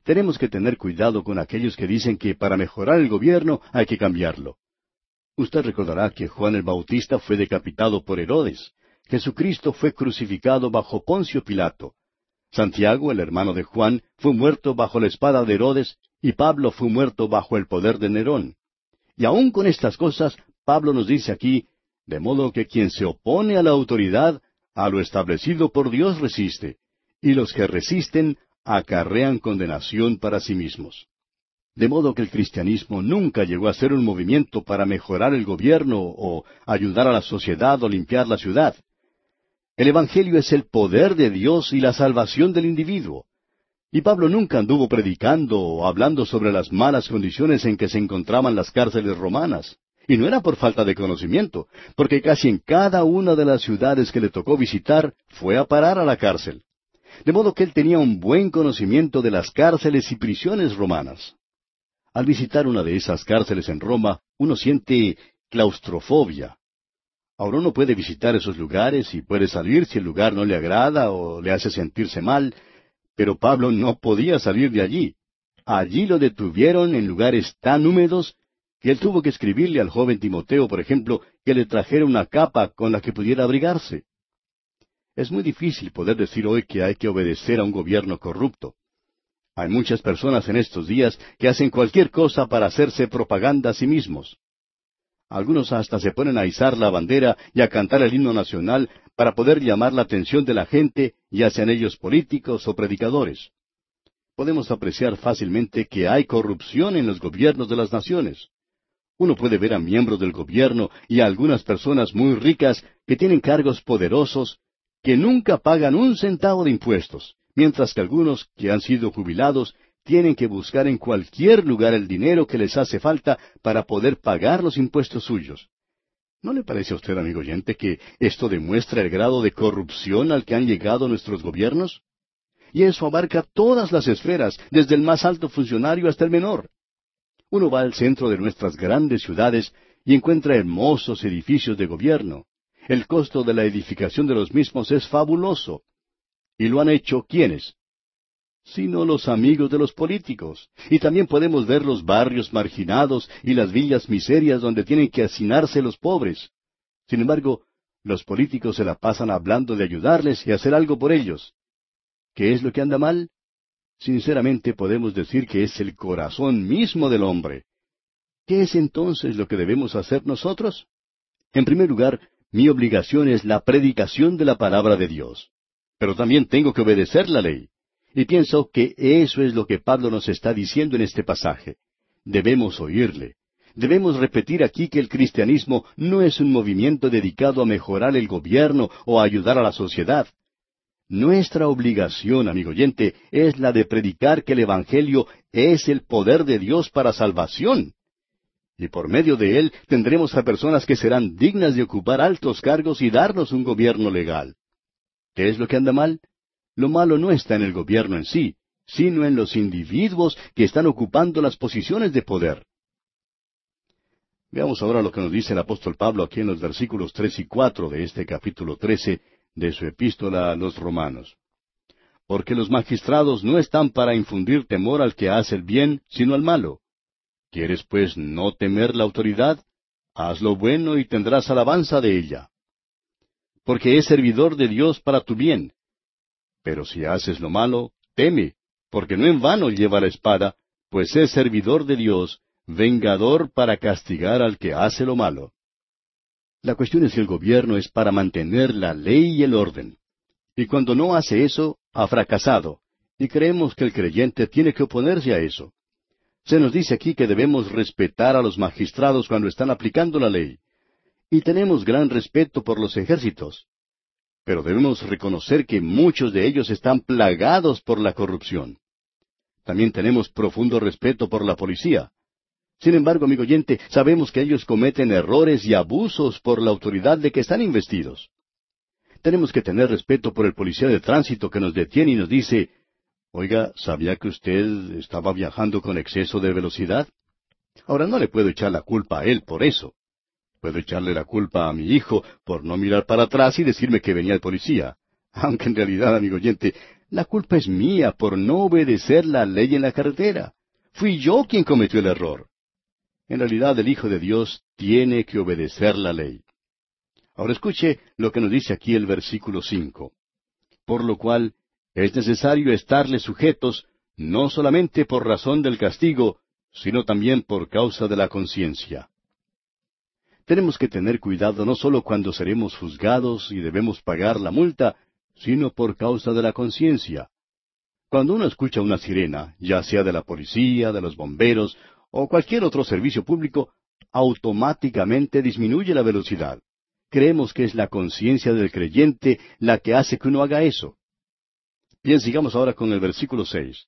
tenemos que tener cuidado con aquellos que dicen que para mejorar el gobierno hay que cambiarlo. Usted recordará que Juan el Bautista fue decapitado por Herodes, Jesucristo fue crucificado bajo Poncio Pilato. Santiago, el hermano de Juan, fue muerto bajo la espada de Herodes, y Pablo fue muerto bajo el poder de Nerón. Y aun con estas cosas, Pablo nos dice aquí, de modo que quien se opone a la autoridad, a lo establecido por Dios resiste, y los que resisten acarrean condenación para sí mismos. De modo que el cristianismo nunca llegó a ser un movimiento para mejorar el gobierno o ayudar a la sociedad o limpiar la ciudad. El Evangelio es el poder de Dios y la salvación del individuo. Y Pablo nunca anduvo predicando o hablando sobre las malas condiciones en que se encontraban las cárceles romanas. Y no era por falta de conocimiento, porque casi en cada una de las ciudades que le tocó visitar fue a parar a la cárcel. De modo que él tenía un buen conocimiento de las cárceles y prisiones romanas. Al visitar una de esas cárceles en Roma, uno siente claustrofobia, Ahora uno puede visitar esos lugares y puede salir si el lugar no le agrada o le hace sentirse mal, pero Pablo no podía salir de allí. Allí lo detuvieron en lugares tan húmedos que él tuvo que escribirle al joven Timoteo, por ejemplo, que le trajera una capa con la que pudiera abrigarse. Es muy difícil poder decir hoy que hay que obedecer a un gobierno corrupto. Hay muchas personas en estos días que hacen cualquier cosa para hacerse propaganda a sí mismos. Algunos hasta se ponen a izar la bandera y a cantar el himno nacional para poder llamar la atención de la gente, ya sean ellos políticos o predicadores. Podemos apreciar fácilmente que hay corrupción en los gobiernos de las naciones. Uno puede ver a miembros del gobierno y a algunas personas muy ricas que tienen cargos poderosos que nunca pagan un centavo de impuestos, mientras que algunos que han sido jubilados tienen que buscar en cualquier lugar el dinero que les hace falta para poder pagar los impuestos suyos. ¿No le parece a usted, amigo oyente, que esto demuestra el grado de corrupción al que han llegado nuestros gobiernos? Y eso abarca todas las esferas, desde el más alto funcionario hasta el menor. Uno va al centro de nuestras grandes ciudades y encuentra hermosos edificios de gobierno. El costo de la edificación de los mismos es fabuloso. ¿Y lo han hecho quiénes? Sino los amigos de los políticos. Y también podemos ver los barrios marginados y las villas miserias donde tienen que hacinarse los pobres. Sin embargo, los políticos se la pasan hablando de ayudarles y hacer algo por ellos. ¿Qué es lo que anda mal? Sinceramente podemos decir que es el corazón mismo del hombre. ¿Qué es entonces lo que debemos hacer nosotros? En primer lugar, mi obligación es la predicación de la palabra de Dios. Pero también tengo que obedecer la ley. Y pienso que eso es lo que Pablo nos está diciendo en este pasaje. Debemos oírle. Debemos repetir aquí que el cristianismo no es un movimiento dedicado a mejorar el gobierno o a ayudar a la sociedad. Nuestra obligación, amigo oyente, es la de predicar que el Evangelio es el poder de Dios para salvación. Y por medio de él tendremos a personas que serán dignas de ocupar altos cargos y darnos un gobierno legal. ¿Qué es lo que anda mal? Lo malo no está en el gobierno en sí, sino en los individuos que están ocupando las posiciones de poder. Veamos ahora lo que nos dice el apóstol Pablo aquí en los versículos tres y cuatro de este capítulo trece de su epístola a los romanos. Porque los magistrados no están para infundir temor al que hace el bien, sino al malo. ¿Quieres pues no temer la autoridad? Haz lo bueno y tendrás alabanza de ella. Porque es servidor de Dios para tu bien. Pero si haces lo malo, teme, porque no en vano lleva la espada, pues es servidor de Dios, vengador para castigar al que hace lo malo. La cuestión es que el gobierno es para mantener la ley y el orden. Y cuando no hace eso, ha fracasado. Y creemos que el creyente tiene que oponerse a eso. Se nos dice aquí que debemos respetar a los magistrados cuando están aplicando la ley. Y tenemos gran respeto por los ejércitos. Pero debemos reconocer que muchos de ellos están plagados por la corrupción. También tenemos profundo respeto por la policía. Sin embargo, amigo oyente, sabemos que ellos cometen errores y abusos por la autoridad de que están investidos. Tenemos que tener respeto por el policía de tránsito que nos detiene y nos dice, Oiga, ¿sabía que usted estaba viajando con exceso de velocidad? Ahora no le puedo echar la culpa a él por eso. Puedo echarle la culpa a mi hijo por no mirar para atrás y decirme que venía el policía. <laughs> Aunque en realidad, amigo oyente, la culpa es mía por no obedecer la ley en la carretera. Fui yo quien cometió el error. En realidad el Hijo de Dios tiene que obedecer la ley. Ahora escuche lo que nos dice aquí el versículo cinco. Por lo cual es necesario estarle sujetos, no solamente por razón del castigo, sino también por causa de la conciencia. Tenemos que tener cuidado no solo cuando seremos juzgados y debemos pagar la multa, sino por causa de la conciencia. Cuando uno escucha una sirena, ya sea de la policía, de los bomberos o cualquier otro servicio público, automáticamente disminuye la velocidad. Creemos que es la conciencia del creyente la que hace que uno haga eso. Bien, sigamos ahora con el versículo seis.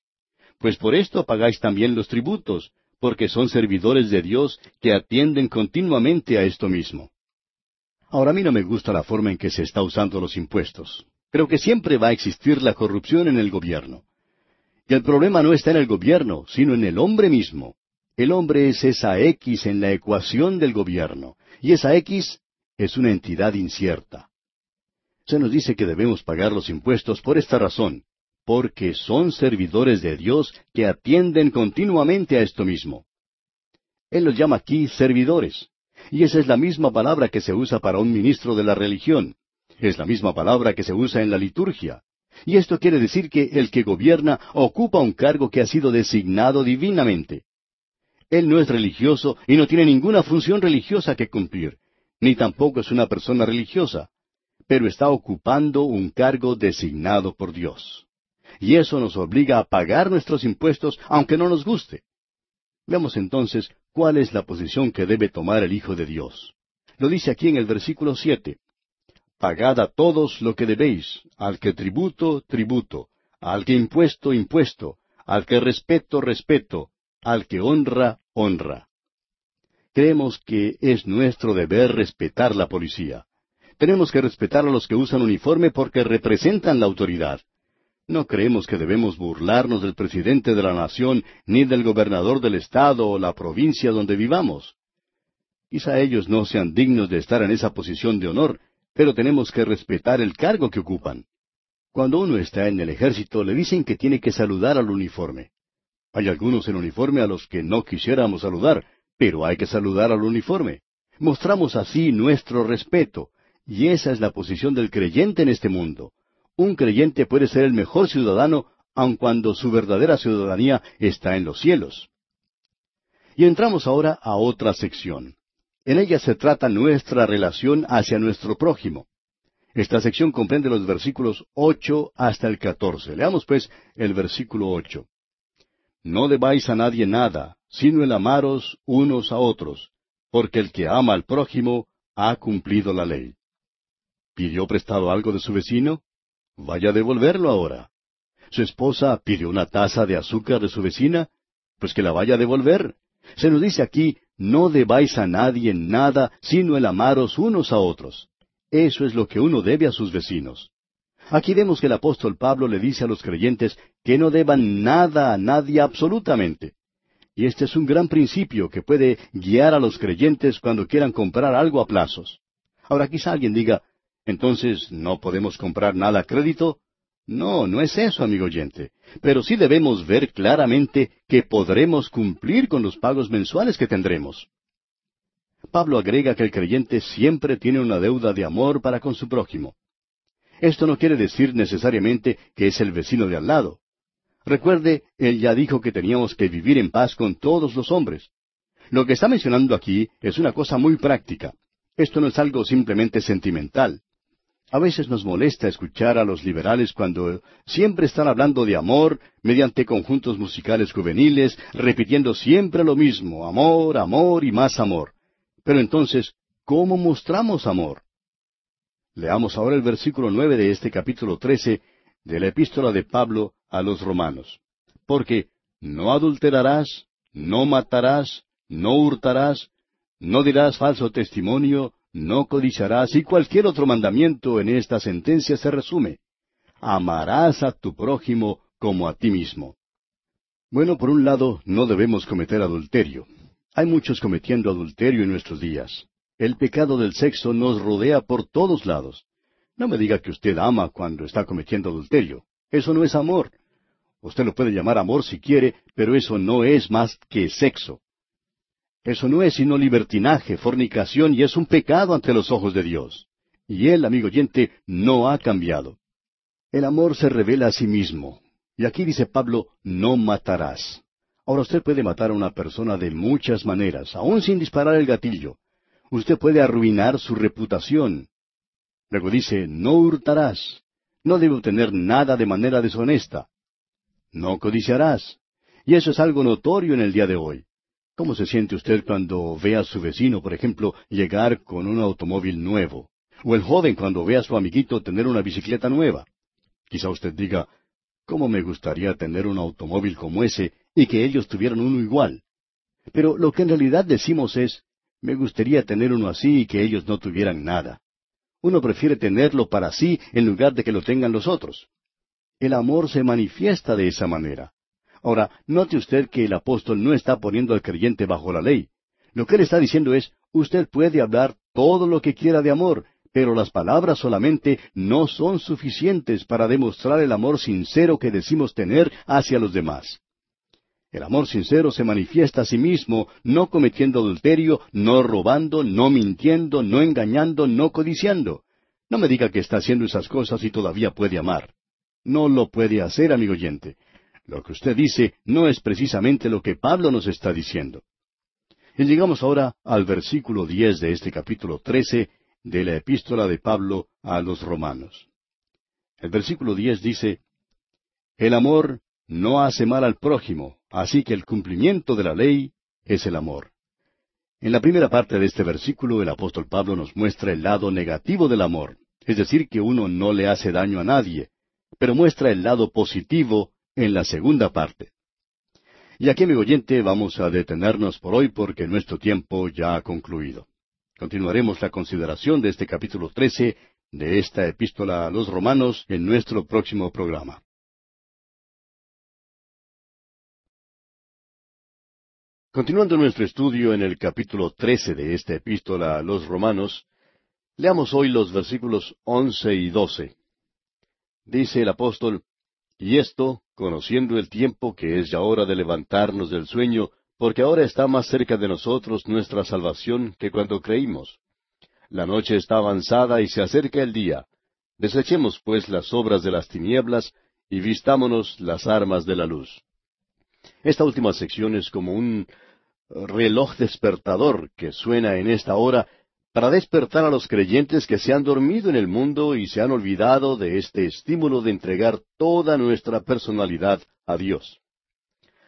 Pues por esto pagáis también los tributos, porque son servidores de Dios que atienden continuamente a esto mismo. Ahora a mí no me gusta la forma en que se está usando los impuestos. Creo que siempre va a existir la corrupción en el gobierno. Y el problema no está en el gobierno, sino en el hombre mismo. El hombre es esa X en la ecuación del gobierno, y esa X es una entidad incierta. Se nos dice que debemos pagar los impuestos por esta razón, porque son servidores de Dios que atienden continuamente a esto mismo. Él los llama aquí servidores, y esa es la misma palabra que se usa para un ministro de la religión. Es la misma palabra que se usa en la liturgia. Y esto quiere decir que el que gobierna ocupa un cargo que ha sido designado divinamente. Él no es religioso y no tiene ninguna función religiosa que cumplir, ni tampoco es una persona religiosa, pero está ocupando un cargo designado por Dios. Y eso nos obliga a pagar nuestros impuestos aunque no nos guste. Veamos entonces cuál es la posición que debe tomar el Hijo de Dios. Lo dice aquí en el versículo siete. Pagad a todos lo que debéis, al que tributo, tributo, al que impuesto, impuesto, al que respeto, respeto, al que honra, honra. Creemos que es nuestro deber respetar la policía. Tenemos que respetar a los que usan uniforme porque representan la autoridad. No creemos que debemos burlarnos del presidente de la nación, ni del gobernador del estado o la provincia donde vivamos. Quizá ellos no sean dignos de estar en esa posición de honor, pero tenemos que respetar el cargo que ocupan. Cuando uno está en el ejército le dicen que tiene que saludar al uniforme. Hay algunos en uniforme a los que no quisiéramos saludar, pero hay que saludar al uniforme. Mostramos así nuestro respeto, y esa es la posición del creyente en este mundo. Un creyente puede ser el mejor ciudadano aun cuando su verdadera ciudadanía está en los cielos. Y entramos ahora a otra sección. En ella se trata nuestra relación hacia nuestro prójimo. Esta sección comprende los versículos ocho hasta el catorce. Leamos pues el versículo ocho. No debáis a nadie nada, sino el amaros unos a otros, porque el que ama al prójimo ha cumplido la ley. ¿Pidió prestado algo de su vecino? Vaya a devolverlo ahora. ¿Su esposa pidió una taza de azúcar de su vecina? Pues que la vaya a devolver. Se nos dice aquí, no debáis a nadie nada sino el amaros unos a otros. Eso es lo que uno debe a sus vecinos. Aquí vemos que el apóstol Pablo le dice a los creyentes que no deban nada a nadie absolutamente. Y este es un gran principio que puede guiar a los creyentes cuando quieran comprar algo a plazos. Ahora quizá alguien diga, entonces, ¿no podemos comprar nada a crédito? No, no es eso, amigo oyente. Pero sí debemos ver claramente que podremos cumplir con los pagos mensuales que tendremos. Pablo agrega que el creyente siempre tiene una deuda de amor para con su prójimo. Esto no quiere decir necesariamente que es el vecino de al lado. Recuerde, él ya dijo que teníamos que vivir en paz con todos los hombres. Lo que está mencionando aquí es una cosa muy práctica. Esto no es algo simplemente sentimental. A veces nos molesta escuchar a los liberales cuando siempre están hablando de amor mediante conjuntos musicales juveniles, repitiendo siempre lo mismo, amor, amor y más amor. Pero entonces, ¿cómo mostramos amor? Leamos ahora el versículo nueve de este capítulo trece de la epístola de Pablo a los romanos. Porque no adulterarás, no matarás, no hurtarás, no dirás falso testimonio, no codiciarás y cualquier otro mandamiento en esta sentencia se resume. Amarás a tu prójimo como a ti mismo. Bueno, por un lado, no debemos cometer adulterio. Hay muchos cometiendo adulterio en nuestros días. El pecado del sexo nos rodea por todos lados. No me diga que usted ama cuando está cometiendo adulterio. Eso no es amor. Usted lo puede llamar amor si quiere, pero eso no es más que sexo. Eso no es sino libertinaje, fornicación y es un pecado ante los ojos de Dios. Y Él, amigo oyente, no ha cambiado. El amor se revela a sí mismo. Y aquí dice Pablo, no matarás. Ahora usted puede matar a una persona de muchas maneras, aun sin disparar el gatillo. Usted puede arruinar su reputación. Luego dice, no hurtarás. No debe obtener nada de manera deshonesta. No codiciarás. Y eso es algo notorio en el día de hoy. ¿Cómo se siente usted cuando ve a su vecino, por ejemplo, llegar con un automóvil nuevo? O el joven cuando ve a su amiguito tener una bicicleta nueva. Quizá usted diga, ¿cómo me gustaría tener un automóvil como ese y que ellos tuvieran uno igual? Pero lo que en realidad decimos es, me gustaría tener uno así y que ellos no tuvieran nada. Uno prefiere tenerlo para sí en lugar de que lo tengan los otros. El amor se manifiesta de esa manera. Ahora, note usted que el apóstol no está poniendo al creyente bajo la ley. Lo que él está diciendo es, usted puede hablar todo lo que quiera de amor, pero las palabras solamente no son suficientes para demostrar el amor sincero que decimos tener hacia los demás. El amor sincero se manifiesta a sí mismo, no cometiendo adulterio, no robando, no mintiendo, no engañando, no codiciando. No me diga que está haciendo esas cosas y todavía puede amar. No lo puede hacer, amigo oyente. Lo que usted dice no es precisamente lo que Pablo nos está diciendo. Y llegamos ahora al versículo diez de este capítulo trece de la epístola de Pablo a los romanos. El versículo diez dice, El amor no hace mal al prójimo, así que el cumplimiento de la ley es el amor. En la primera parte de este versículo el apóstol Pablo nos muestra el lado negativo del amor, es decir, que uno no le hace daño a nadie, pero muestra el lado positivo en la segunda parte. Y aquí, mi oyente, vamos a detenernos por hoy porque nuestro tiempo ya ha concluido. Continuaremos la consideración de este capítulo 13 de esta epístola a los romanos en nuestro próximo programa. Continuando nuestro estudio en el capítulo 13 de esta epístola a los romanos, leamos hoy los versículos once y doce. Dice el apóstol, y esto, conociendo el tiempo que es ya hora de levantarnos del sueño, porque ahora está más cerca de nosotros nuestra salvación que cuando creímos. La noche está avanzada y se acerca el día. Desechemos pues las obras de las tinieblas y vistámonos las armas de la luz. Esta última sección es como un reloj despertador que suena en esta hora para despertar a los creyentes que se han dormido en el mundo y se han olvidado de este estímulo de entregar toda nuestra personalidad a Dios.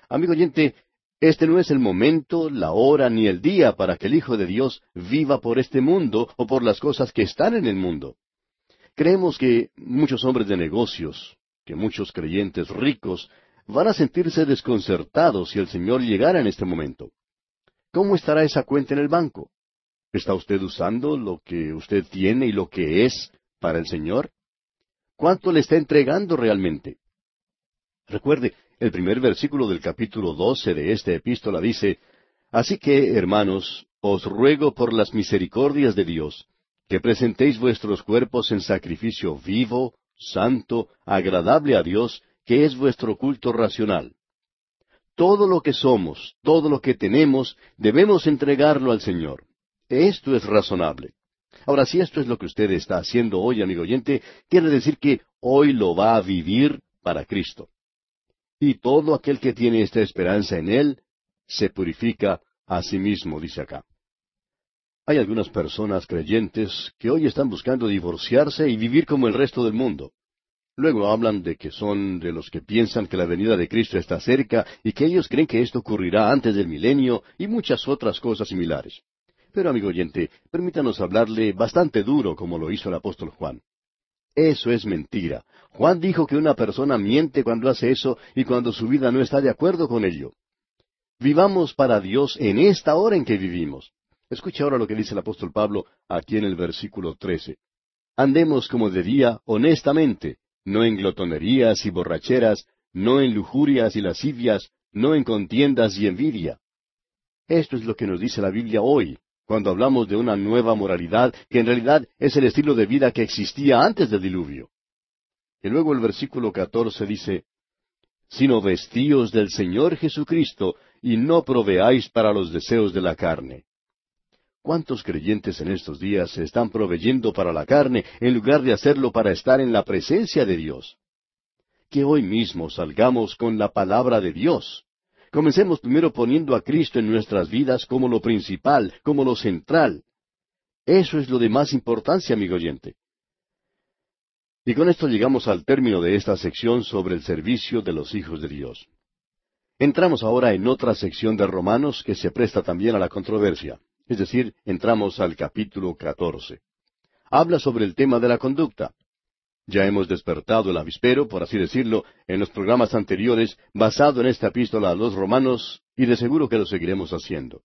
Amigo oyente, este no es el momento, la hora ni el día para que el Hijo de Dios viva por este mundo o por las cosas que están en el mundo. Creemos que muchos hombres de negocios, que muchos creyentes ricos, van a sentirse desconcertados si el Señor llegara en este momento. ¿cómo estará esa cuenta en el banco? ¿Está usted usando lo que usted tiene y lo que es para el Señor? ¿Cuánto le está entregando realmente? Recuerde, el primer versículo del capítulo doce de esta epístola dice, Así que, hermanos, os ruego por las misericordias de Dios, que presentéis vuestros cuerpos en sacrificio vivo, santo, agradable a Dios, que es vuestro culto racional. Todo lo que somos, todo lo que tenemos, debemos entregarlo al Señor. Esto es razonable. Ahora, si esto es lo que usted está haciendo hoy, amigo oyente, quiere decir que hoy lo va a vivir para Cristo. Y todo aquel que tiene esta esperanza en Él, se purifica a sí mismo, dice acá. Hay algunas personas creyentes que hoy están buscando divorciarse y vivir como el resto del mundo. Luego hablan de que son de los que piensan que la venida de Cristo está cerca y que ellos creen que esto ocurrirá antes del milenio y muchas otras cosas similares. Pero, amigo oyente, permítanos hablarle bastante duro como lo hizo el apóstol Juan. Eso es mentira. Juan dijo que una persona miente cuando hace eso y cuando su vida no está de acuerdo con ello. Vivamos para Dios en esta hora en que vivimos. Escuche ahora lo que dice el apóstol Pablo aquí en el versículo trece. Andemos como de día honestamente, no en glotonerías y borracheras, no en lujurias y lascivias, no en contiendas y envidia. Esto es lo que nos dice la Biblia hoy, cuando hablamos de una nueva moralidad que en realidad es el estilo de vida que existía antes del diluvio. Y luego el versículo catorce dice, sino vestíos del Señor Jesucristo y no proveáis para los deseos de la carne. ¿Cuántos creyentes en estos días se están proveyendo para la carne en lugar de hacerlo para estar en la presencia de Dios? Que hoy mismo salgamos con la palabra de Dios Comencemos primero poniendo a Cristo en nuestras vidas como lo principal, como lo central. Eso es lo de más importancia, amigo oyente. Y con esto llegamos al término de esta sección sobre el servicio de los hijos de Dios. Entramos ahora en otra sección de Romanos que se presta también a la controversia, es decir, entramos al capítulo catorce. Habla sobre el tema de la conducta. Ya hemos despertado el avispero, por así decirlo, en los programas anteriores, basado en esta epístola a los romanos, y de seguro que lo seguiremos haciendo.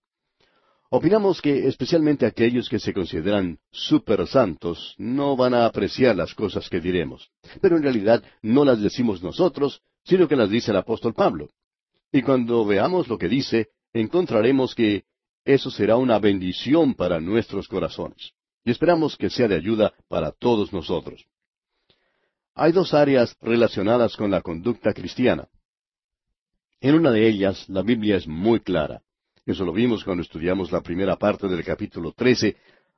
Opinamos que especialmente aquellos que se consideran super santos no van a apreciar las cosas que diremos, pero en realidad no las decimos nosotros, sino que las dice el apóstol Pablo. Y cuando veamos lo que dice, encontraremos que eso será una bendición para nuestros corazones. Y esperamos que sea de ayuda para todos nosotros. Hay dos áreas relacionadas con la conducta cristiana. En una de ellas, la Biblia es muy clara. Eso lo vimos cuando estudiamos la primera parte del capítulo 13.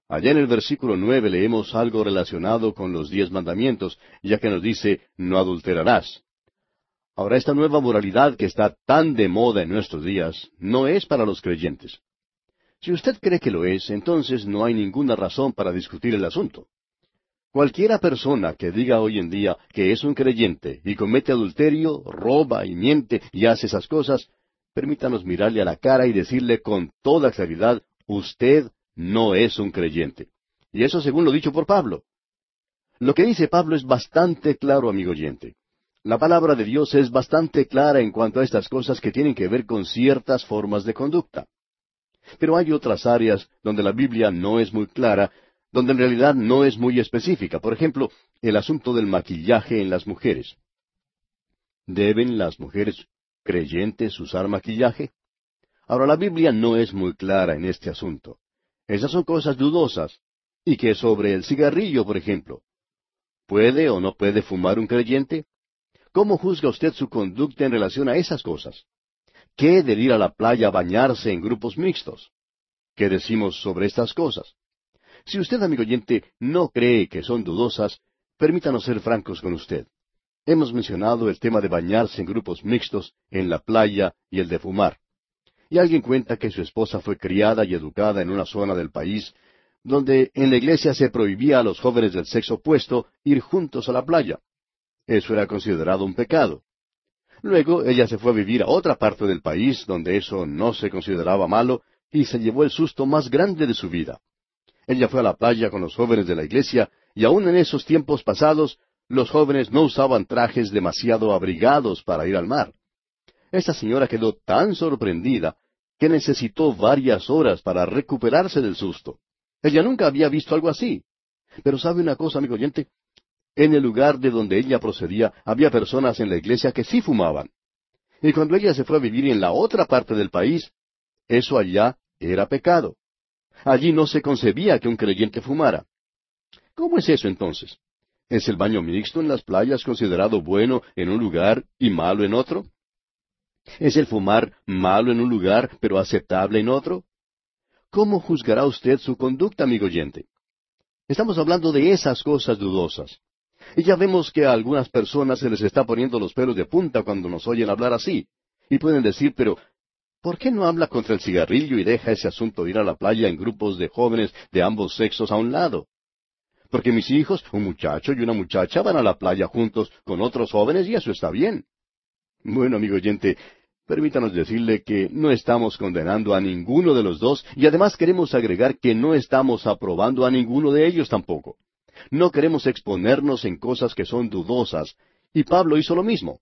Allá en el versículo nueve leemos algo relacionado con los diez mandamientos, ya que nos dice, no adulterarás. Ahora, esta nueva moralidad que está tan de moda en nuestros días no es para los creyentes. Si usted cree que lo es, entonces no hay ninguna razón para discutir el asunto. Cualquiera persona que diga hoy en día que es un creyente y comete adulterio, roba y miente y hace esas cosas, permítanos mirarle a la cara y decirle con toda claridad, usted no es un creyente. Y eso según lo dicho por Pablo. Lo que dice Pablo es bastante claro, amigo oyente. La palabra de Dios es bastante clara en cuanto a estas cosas que tienen que ver con ciertas formas de conducta. Pero hay otras áreas donde la Biblia no es muy clara donde en realidad no es muy específica. Por ejemplo, el asunto del maquillaje en las mujeres. ¿Deben las mujeres creyentes usar maquillaje? Ahora, la Biblia no es muy clara en este asunto. Esas son cosas dudosas. ¿Y qué sobre el cigarrillo, por ejemplo? ¿Puede o no puede fumar un creyente? ¿Cómo juzga usted su conducta en relación a esas cosas? ¿Qué de ir a la playa a bañarse en grupos mixtos? ¿Qué decimos sobre estas cosas? Si usted, amigo oyente, no cree que son dudosas, permítanos ser francos con usted. Hemos mencionado el tema de bañarse en grupos mixtos, en la playa y el de fumar. Y alguien cuenta que su esposa fue criada y educada en una zona del país donde en la iglesia se prohibía a los jóvenes del sexo opuesto ir juntos a la playa. Eso era considerado un pecado. Luego ella se fue a vivir a otra parte del país donde eso no se consideraba malo y se llevó el susto más grande de su vida. Ella fue a la playa con los jóvenes de la iglesia, y aun en esos tiempos pasados, los jóvenes no usaban trajes demasiado abrigados para ir al mar. Esta señora quedó tan sorprendida que necesitó varias horas para recuperarse del susto. Ella nunca había visto algo así. Pero sabe una cosa, amigo oyente, en el lugar de donde ella procedía había personas en la iglesia que sí fumaban. Y cuando ella se fue a vivir en la otra parte del país, eso allá era pecado. Allí no se concebía que un creyente fumara. ¿Cómo es eso entonces? ¿Es el baño mixto en las playas considerado bueno en un lugar y malo en otro? ¿Es el fumar malo en un lugar pero aceptable en otro? ¿Cómo juzgará usted su conducta, amigo oyente? Estamos hablando de esas cosas dudosas. Y ya vemos que a algunas personas se les está poniendo los pelos de punta cuando nos oyen hablar así. Y pueden decir, pero, ¿por qué no habla contra el cigarrillo y deja ese asunto de ir a la playa en grupos de jóvenes de ambos sexos a un lado? Porque mis hijos, un muchacho y una muchacha, van a la playa juntos con otros jóvenes y eso está bien. Bueno, amigo oyente, permítanos decirle que no estamos condenando a ninguno de los dos y además queremos agregar que no estamos aprobando a ninguno de ellos tampoco. No queremos exponernos en cosas que son dudosas, y Pablo hizo lo mismo.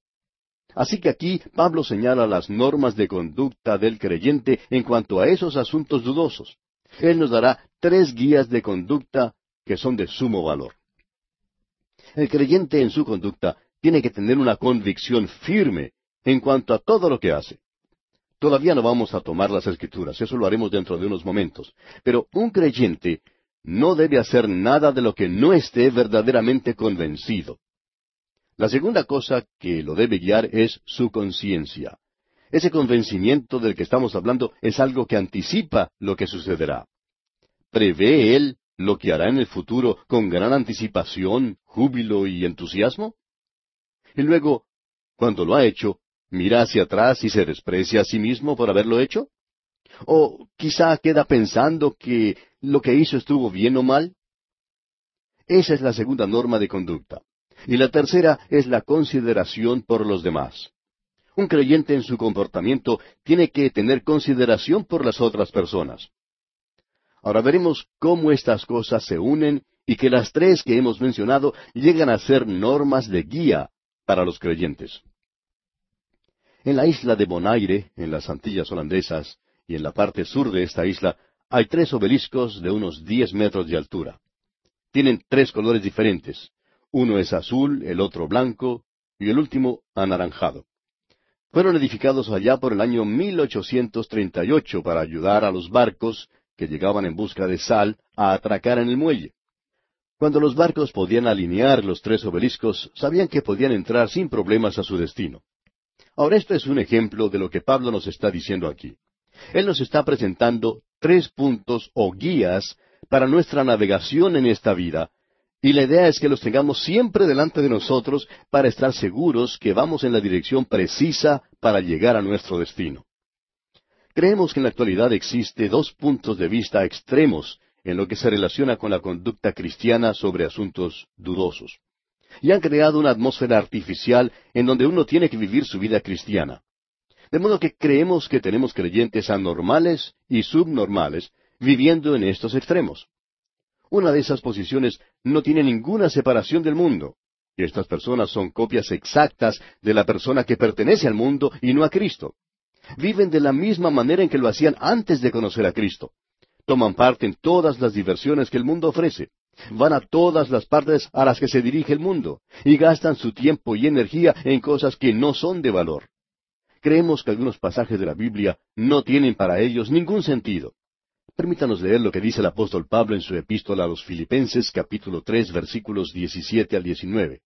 Así que aquí Pablo señala las normas de conducta del creyente en cuanto a esos asuntos dudosos. Él nos dará tres guías de conducta que son de sumo valor. El creyente en su conducta tiene que tener una convicción firme en cuanto a todo lo que hace. Todavía no vamos a tomar las escrituras, eso lo haremos dentro de unos momentos, pero un creyente no debe hacer nada de lo que no esté verdaderamente convencido. La segunda cosa que lo debe guiar es su conciencia. Ese convencimiento del que estamos hablando es algo que anticipa lo que sucederá. ¿Prevé él lo que hará en el futuro con gran anticipación, júbilo y entusiasmo? Y luego, cuando lo ha hecho, mira hacia atrás y se desprecia a sí mismo por haberlo hecho? ¿O quizá queda pensando que lo que hizo estuvo bien o mal? Esa es la segunda norma de conducta. Y la tercera es la consideración por los demás. Un creyente en su comportamiento tiene que tener consideración por las otras personas. Ahora veremos cómo estas cosas se unen y que las tres que hemos mencionado llegan a ser normas de guía para los creyentes. En la isla de Bonaire, en las Antillas holandesas, y en la parte sur de esta isla, hay tres obeliscos de unos diez metros de altura. Tienen tres colores diferentes. Uno es azul, el otro blanco, y el último anaranjado. Fueron edificados allá por el año 1838 para ayudar a los barcos que llegaban en busca de sal a atracar en el muelle. Cuando los barcos podían alinear los tres obeliscos, sabían que podían entrar sin problemas a su destino. Ahora esto es un ejemplo de lo que Pablo nos está diciendo aquí. Él nos está presentando tres puntos o guías para nuestra navegación en esta vida, y la idea es que los tengamos siempre delante de nosotros para estar seguros que vamos en la dirección precisa para llegar a nuestro destino. Creemos que en la actualidad existe dos puntos de vista extremos en lo que se relaciona con la conducta cristiana sobre asuntos dudosos. Y han creado una atmósfera artificial en donde uno tiene que vivir su vida cristiana. De modo que creemos que tenemos creyentes anormales y subnormales viviendo en estos extremos. Una de esas posiciones no tiene ninguna separación del mundo. Y estas personas son copias exactas de la persona que pertenece al mundo y no a Cristo viven de la misma manera en que lo hacían antes de conocer a Cristo. Toman parte en todas las diversiones que el mundo ofrece. Van a todas las partes a las que se dirige el mundo y gastan su tiempo y energía en cosas que no son de valor. Creemos que algunos pasajes de la Biblia no tienen para ellos ningún sentido. Permítanos leer lo que dice el apóstol Pablo en su epístola a los Filipenses capítulo tres versículos diecisiete al diecinueve.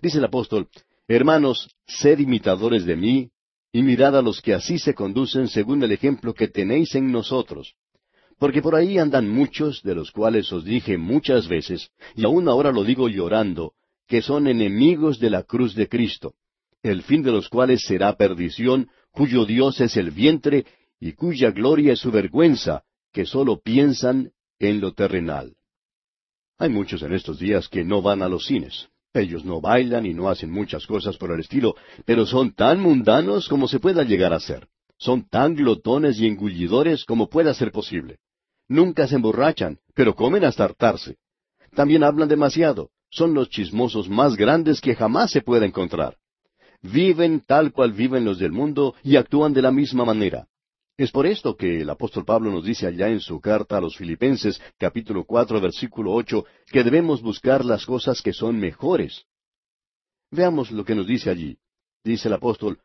Dice el apóstol, Hermanos, sed imitadores de mí, y mirad a los que así se conducen según el ejemplo que tenéis en nosotros. Porque por ahí andan muchos, de los cuales os dije muchas veces, y aún ahora lo digo llorando, que son enemigos de la cruz de Cristo, el fin de los cuales será perdición, cuyo Dios es el vientre, y cuya gloria es su vergüenza, que sólo piensan en lo terrenal. Hay muchos en estos días que no van a los cines. Ellos no bailan y no hacen muchas cosas por el estilo, pero son tan mundanos como se pueda llegar a ser. Son tan glotones y engullidores como pueda ser posible. Nunca se emborrachan, pero comen hasta hartarse. También hablan demasiado. Son los chismosos más grandes que jamás se pueda encontrar. Viven tal cual viven los del mundo y actúan de la misma manera. Es por esto que el apóstol Pablo nos dice allá en su carta a los Filipenses, capítulo cuatro, versículo ocho, que debemos buscar las cosas que son mejores. Veamos lo que nos dice allí. Dice el apóstol,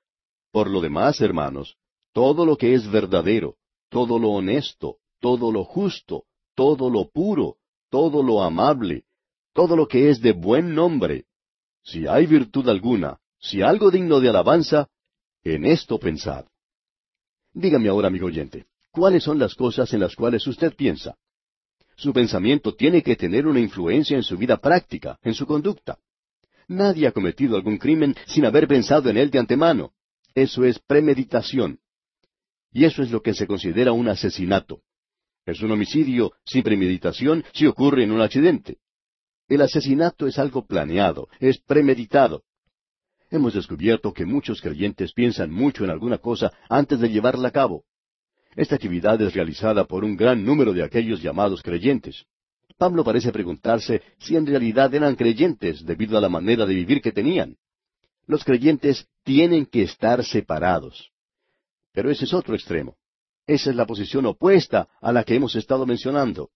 Por lo demás, hermanos, todo lo que es verdadero, todo lo honesto, todo lo justo, todo lo puro, todo lo amable, todo lo que es de buen nombre, si hay virtud alguna, si algo digno de alabanza, en esto pensad. Dígame ahora, amigo oyente, ¿cuáles son las cosas en las cuales usted piensa? Su pensamiento tiene que tener una influencia en su vida práctica, en su conducta. Nadie ha cometido algún crimen sin haber pensado en él de antemano. Eso es premeditación. Y eso es lo que se considera un asesinato. Es un homicidio sin premeditación si ocurre en un accidente. El asesinato es algo planeado, es premeditado. Hemos descubierto que muchos creyentes piensan mucho en alguna cosa antes de llevarla a cabo. Esta actividad es realizada por un gran número de aquellos llamados creyentes. Pablo parece preguntarse si en realidad eran creyentes debido a la manera de vivir que tenían. Los creyentes tienen que estar separados. Pero ese es otro extremo. Esa es la posición opuesta a la que hemos estado mencionando.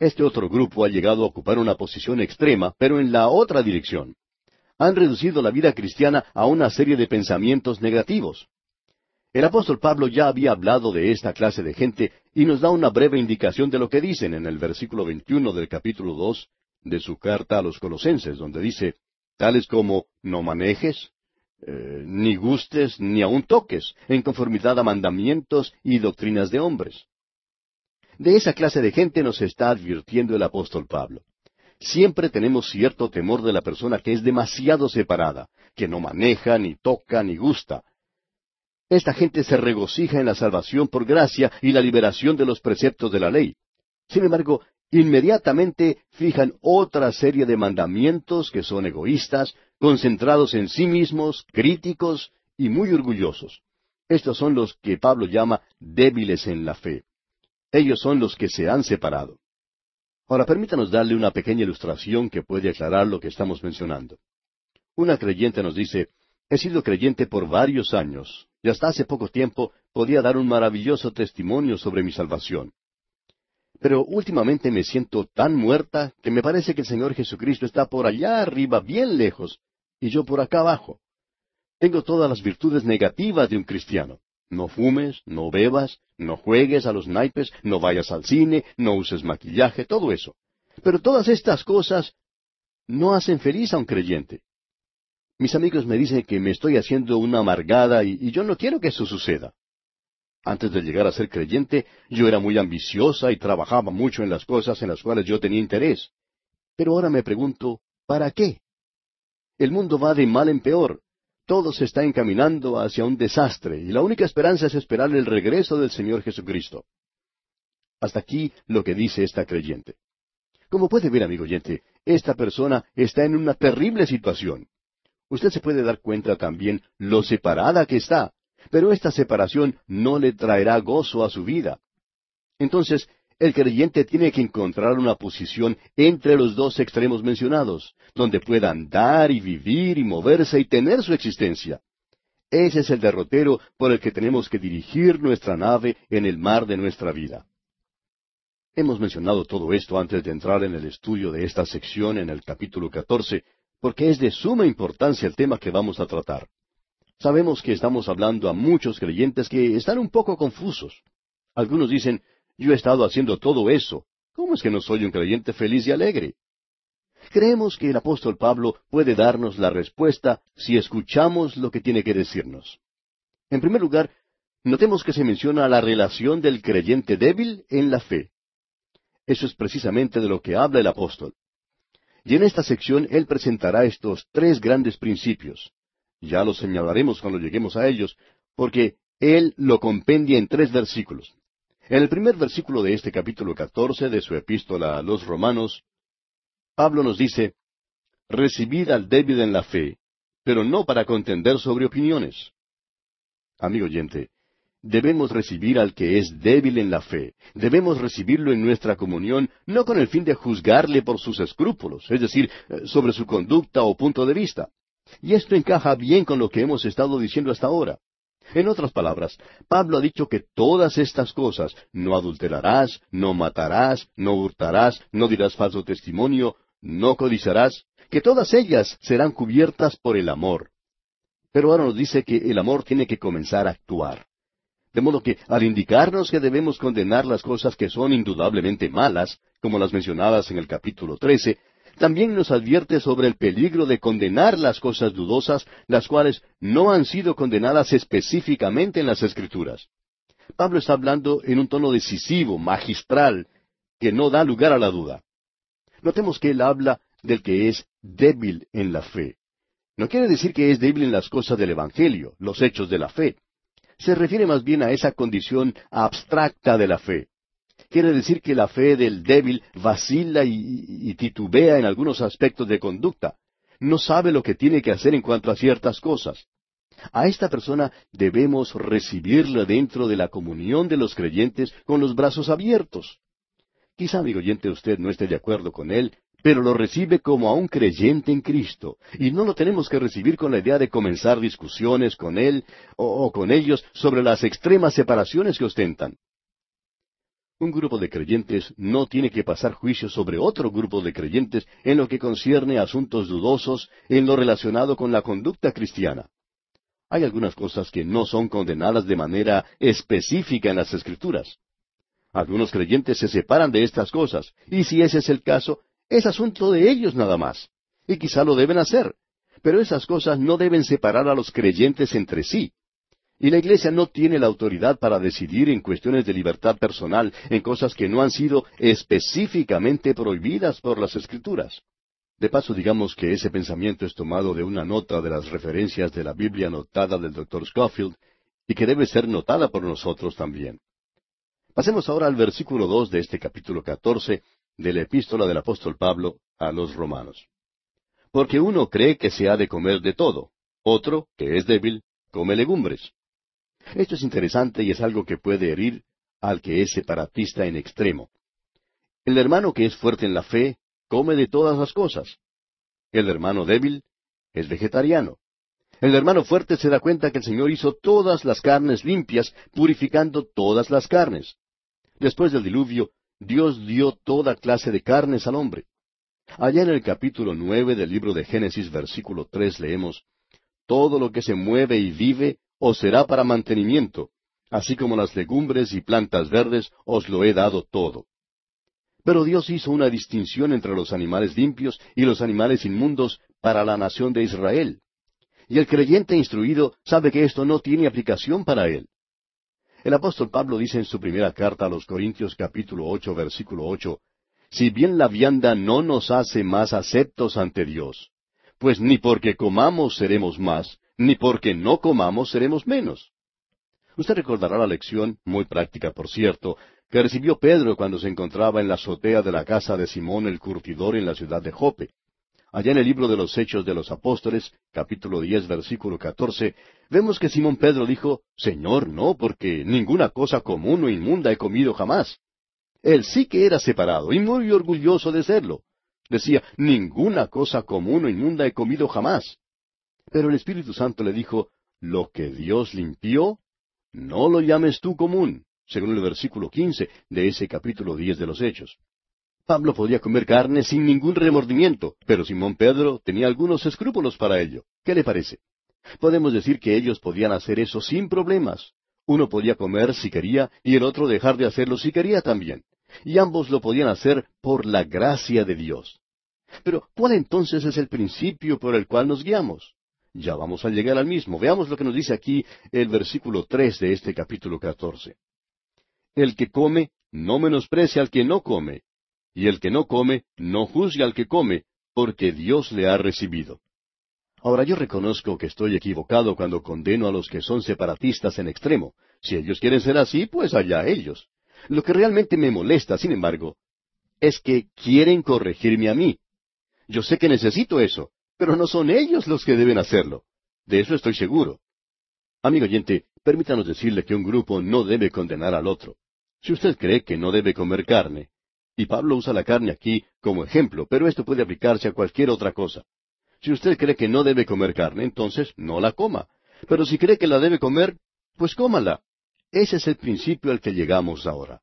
Este otro grupo ha llegado a ocupar una posición extrema, pero en la otra dirección han reducido la vida cristiana a una serie de pensamientos negativos. El apóstol Pablo ya había hablado de esta clase de gente y nos da una breve indicación de lo que dicen en el versículo 21 del capítulo 2 de su carta a los colosenses, donde dice, tales como no manejes, eh, ni gustes, ni aun toques, en conformidad a mandamientos y doctrinas de hombres. De esa clase de gente nos está advirtiendo el apóstol Pablo. Siempre tenemos cierto temor de la persona que es demasiado separada, que no maneja, ni toca, ni gusta. Esta gente se regocija en la salvación por gracia y la liberación de los preceptos de la ley. Sin embargo, inmediatamente fijan otra serie de mandamientos que son egoístas, concentrados en sí mismos, críticos y muy orgullosos. Estos son los que Pablo llama débiles en la fe. Ellos son los que se han separado. Ahora permítanos darle una pequeña ilustración que puede aclarar lo que estamos mencionando. Una creyente nos dice, he sido creyente por varios años, y hasta hace poco tiempo podía dar un maravilloso testimonio sobre mi salvación. Pero últimamente me siento tan muerta que me parece que el Señor Jesucristo está por allá arriba, bien lejos, y yo por acá abajo. Tengo todas las virtudes negativas de un cristiano. No fumes, no bebas, no juegues a los naipes, no vayas al cine, no uses maquillaje, todo eso. Pero todas estas cosas no hacen feliz a un creyente. Mis amigos me dicen que me estoy haciendo una amargada y, yo no quiero que eso suceda. Antes de llegar a ser creyente, yo era muy ambiciosa y trabajaba mucho en las cosas en las cuales yo tenía interés. Pero ahora me pregunto, ¿para qué? El mundo va de mal en peor todo se está encaminando hacia un desastre y la única esperanza es esperar el regreso del Señor Jesucristo. Hasta aquí lo que dice esta creyente. Como puede ver, amigo oyente, esta persona está en una terrible situación. Usted se puede dar cuenta también lo separada que está, pero esta separación no le traerá gozo a su vida. Entonces, el creyente tiene que encontrar una posición entre los dos extremos mencionados, donde pueda andar y vivir y moverse y tener su existencia. Ese es el derrotero por el que tenemos que dirigir nuestra nave en el mar de nuestra vida. Hemos mencionado todo esto antes de entrar en el estudio de esta sección en el capítulo 14, porque es de suma importancia el tema que vamos a tratar. Sabemos que estamos hablando a muchos creyentes que están un poco confusos. Algunos dicen, yo he estado haciendo todo eso. ¿Cómo es que no soy un creyente feliz y alegre? Creemos que el apóstol Pablo puede darnos la respuesta si escuchamos lo que tiene que decirnos. En primer lugar, notemos que se menciona la relación del creyente débil en la fe. Eso es precisamente de lo que habla el apóstol. Y en esta sección él presentará estos tres grandes principios. Ya los señalaremos cuando lleguemos a ellos, porque él lo compendia en tres versículos. En el primer versículo de este capítulo catorce de su epístola a los Romanos, Pablo nos dice, Recibid al débil en la fe, pero no para contender sobre opiniones. Amigo oyente, debemos recibir al que es débil en la fe, debemos recibirlo en nuestra comunión, no con el fin de juzgarle por sus escrúpulos, es decir, sobre su conducta o punto de vista. Y esto encaja bien con lo que hemos estado diciendo hasta ahora. En otras palabras, Pablo ha dicho que todas estas cosas, no adulterarás, no matarás, no hurtarás, no dirás falso testimonio, no codiciarás, que todas ellas serán cubiertas por el amor. Pero ahora nos dice que el amor tiene que comenzar a actuar. De modo que, al indicarnos que debemos condenar las cosas que son indudablemente malas, como las mencionadas en el capítulo 13, también nos advierte sobre el peligro de condenar las cosas dudosas, las cuales no han sido condenadas específicamente en las Escrituras. Pablo está hablando en un tono decisivo, magistral, que no da lugar a la duda. Notemos que él habla del que es débil en la fe. No quiere decir que es débil en las cosas del Evangelio, los hechos de la fe. Se refiere más bien a esa condición abstracta de la fe. Quiere decir que la fe del débil vacila y, titubea en algunos aspectos de conducta. No sabe lo que tiene que hacer en cuanto a ciertas cosas. A esta persona debemos recibirla dentro de la comunión de los creyentes con los brazos abiertos. Quizá, amigo oyente, usted no esté de acuerdo con él, pero lo recibe como a un creyente en Cristo, y no lo tenemos que recibir con la idea de comenzar discusiones con él o, o con ellos sobre las extremas separaciones que ostentan. Un grupo de creyentes no tiene que pasar juicio sobre otro grupo de creyentes en lo que concierne a asuntos dudosos en lo relacionado con la conducta cristiana. Hay algunas cosas que no son condenadas de manera específica en las Escrituras. Algunos creyentes se separan de estas cosas, y si ese es el caso, es asunto de ellos nada más. Y quizá lo deben hacer. Pero esas cosas no deben separar a los creyentes entre sí. Y la Iglesia no tiene la autoridad para decidir en cuestiones de libertad personal, en cosas que no han sido específicamente prohibidas por las Escrituras. De paso, digamos que ese pensamiento es tomado de una nota de las referencias de la Biblia anotada del Dr. Scofield y que debe ser notada por nosotros también. Pasemos ahora al versículo dos de este capítulo catorce de la epístola del apóstol Pablo a los romanos. Porque uno cree que se ha de comer de todo, otro, que es débil, come legumbres. Esto es interesante y es algo que puede herir al que es separatista en extremo. El hermano que es fuerte en la fe come de todas las cosas. El hermano débil es vegetariano. El hermano fuerte se da cuenta que el Señor hizo todas las carnes limpias, purificando todas las carnes. Después del diluvio, Dios dio toda clase de carnes al hombre. Allá en el capítulo nueve del libro de Génesis, versículo tres, leemos Todo lo que se mueve y vive os será para mantenimiento, así como las legumbres y plantas verdes os lo he dado todo. Pero Dios hizo una distinción entre los animales limpios y los animales inmundos para la nación de Israel. Y el creyente instruido sabe que esto no tiene aplicación para él. El apóstol Pablo dice en su primera carta a los Corintios capítulo ocho versículo ocho, Si bien la vianda no nos hace más aceptos ante Dios, pues ni porque comamos seremos más, ni porque no comamos seremos menos. Usted recordará la lección, muy práctica por cierto, que recibió Pedro cuando se encontraba en la azotea de la casa de Simón el curtidor en la ciudad de Jope. Allá en el libro de los Hechos de los Apóstoles, capítulo diez, versículo catorce, vemos que Simón Pedro dijo, Señor, no, porque ninguna cosa común o inmunda he comido jamás. Él sí que era separado y muy orgulloso de serlo. Decía, ninguna cosa común o inmunda he comido jamás. Pero el Espíritu Santo le dijo, lo que Dios limpió, no lo llames tú común, según el versículo quince de ese capítulo diez de los Hechos. Pablo podía comer carne sin ningún remordimiento, pero Simón Pedro tenía algunos escrúpulos para ello. ¿Qué le parece? Podemos decir que ellos podían hacer eso sin problemas. Uno podía comer si quería y el otro dejar de hacerlo si quería también. Y ambos lo podían hacer por la gracia de Dios. Pero, ¿cuál entonces es el principio por el cual nos guiamos? Ya vamos a llegar al mismo. Veamos lo que nos dice aquí el versículo tres de este capítulo catorce. El que come, no menosprecia al que no come, y el que no come, no juzgue al que come, porque Dios le ha recibido. Ahora yo reconozco que estoy equivocado cuando condeno a los que son separatistas en extremo. Si ellos quieren ser así, pues allá ellos. Lo que realmente me molesta, sin embargo, es que quieren corregirme a mí. Yo sé que necesito eso, pero no son ellos los que deben hacerlo. De eso estoy seguro. Amigo oyente, permítanos decirle que un grupo no debe condenar al otro. Si usted cree que no debe comer carne, y Pablo usa la carne aquí como ejemplo, pero esto puede aplicarse a cualquier otra cosa. Si usted cree que no debe comer carne, entonces no la coma. Pero si cree que la debe comer, Pues cómala. Ese es el principio al que llegamos ahora.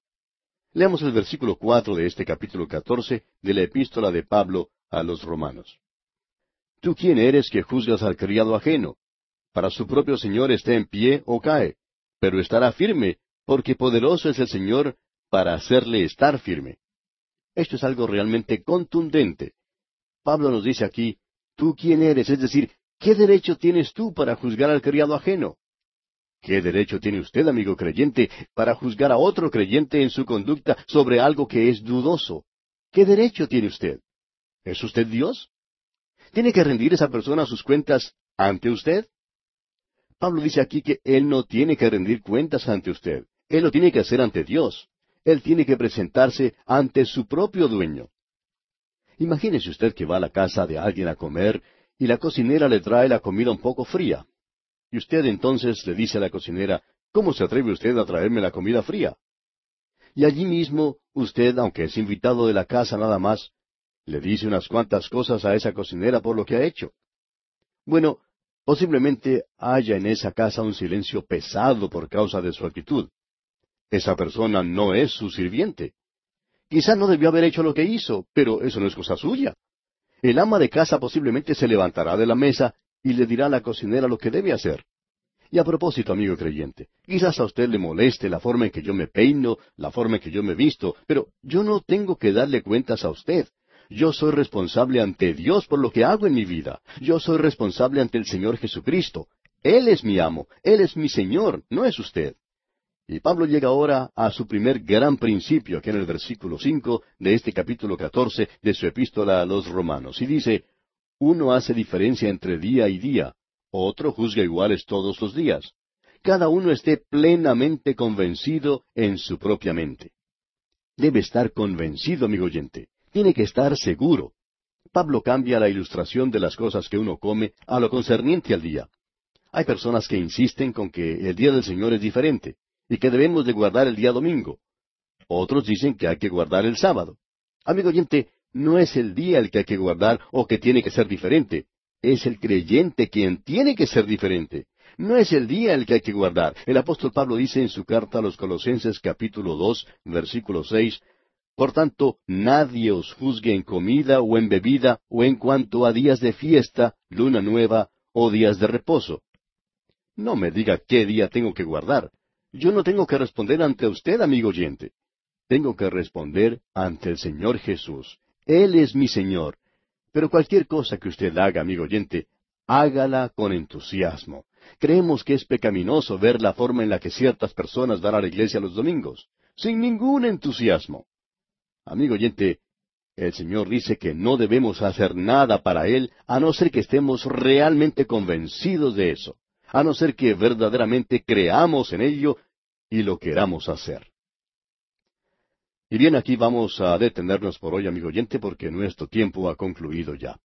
Leamos el versículo cuatro de este capítulo catorce de la epístola de Pablo a los romanos. ¿Tú quién eres que juzgas al criado ajeno? Para su propio Señor esté en pie o cae, pero estará firme, porque poderoso es el Señor para hacerle estar firme. Esto es algo realmente contundente. Pablo nos dice aquí, ¿tú quién eres? Es decir, ¿qué derecho tienes tú para juzgar al criado ajeno? ¿Qué derecho tiene usted, amigo creyente, para juzgar a otro creyente en su conducta sobre algo que es dudoso? ¿Qué derecho tiene usted? ¿Es usted Dios? ¿Tiene que rendir esa persona sus cuentas ante usted? Pablo dice aquí que él no tiene que rendir cuentas ante usted. Él lo tiene que hacer ante Dios. Él tiene que presentarse ante su propio dueño. Imagínese usted que va a la casa de alguien a comer y la cocinera le trae la comida un poco fría. Y usted entonces le dice a la cocinera, ¿cómo se atreve usted a traerme la comida fría? Y allí mismo, usted, aunque es invitado de la casa nada más, le dice unas cuantas cosas a esa cocinera por lo que ha hecho. Bueno, posiblemente haya en esa casa un silencio pesado por causa de su actitud. Esa persona no es su sirviente. Quizá no debió haber hecho lo que hizo, pero eso no es cosa suya. El ama de casa posiblemente se levantará de la mesa y le dirá a la cocinera lo que debe hacer. Y a propósito, amigo creyente, quizás a usted le moleste la forma en que yo me peino, la forma en que yo me visto, pero yo no tengo que darle cuentas a usted. Yo soy responsable ante Dios por lo que hago en mi vida. Yo soy responsable ante el Señor Jesucristo. Él es mi amo, Él es mi Señor, no es usted. Y Pablo llega ahora a su primer gran principio, que en el versículo cinco de este capítulo catorce de su epístola a los romanos, y dice, uno hace diferencia entre día y día, otro juzga iguales todos los días. Cada uno esté plenamente convencido en su propia mente. Debe estar convencido, amigo oyente. Tiene que estar seguro. Pablo cambia la ilustración de las cosas que uno come a lo concerniente al día. Hay personas que insisten con que el día del Señor es diferente y que debemos de guardar el día domingo. Otros dicen que hay que guardar el sábado. Amigo oyente, no es el día el que hay que guardar o que tiene que ser diferente. Es el creyente quien tiene que ser diferente. No es el día el que hay que guardar. El apóstol Pablo dice en su carta a los Colosenses capítulo dos, versículo seis, Por tanto, nadie os juzgue en comida o en bebida o en cuanto a días de fiesta, luna nueva o días de reposo. No me diga qué día tengo que guardar. Yo no tengo que responder ante usted, amigo oyente. Tengo que responder ante el Señor Jesús. Él es mi Señor. Pero cualquier cosa que usted haga, amigo oyente, hágala con entusiasmo. Creemos que es pecaminoso ver la forma en la que ciertas personas van a la iglesia los domingos, sin ningún entusiasmo. Amigo oyente, el Señor dice que no debemos hacer nada para Él a no ser que estemos realmente convencidos de eso, a no ser que verdaderamente creamos en ello y lo queramos hacer. Y bien, aquí vamos a detenernos por hoy, amigo oyente, porque nuestro tiempo ha concluido ya.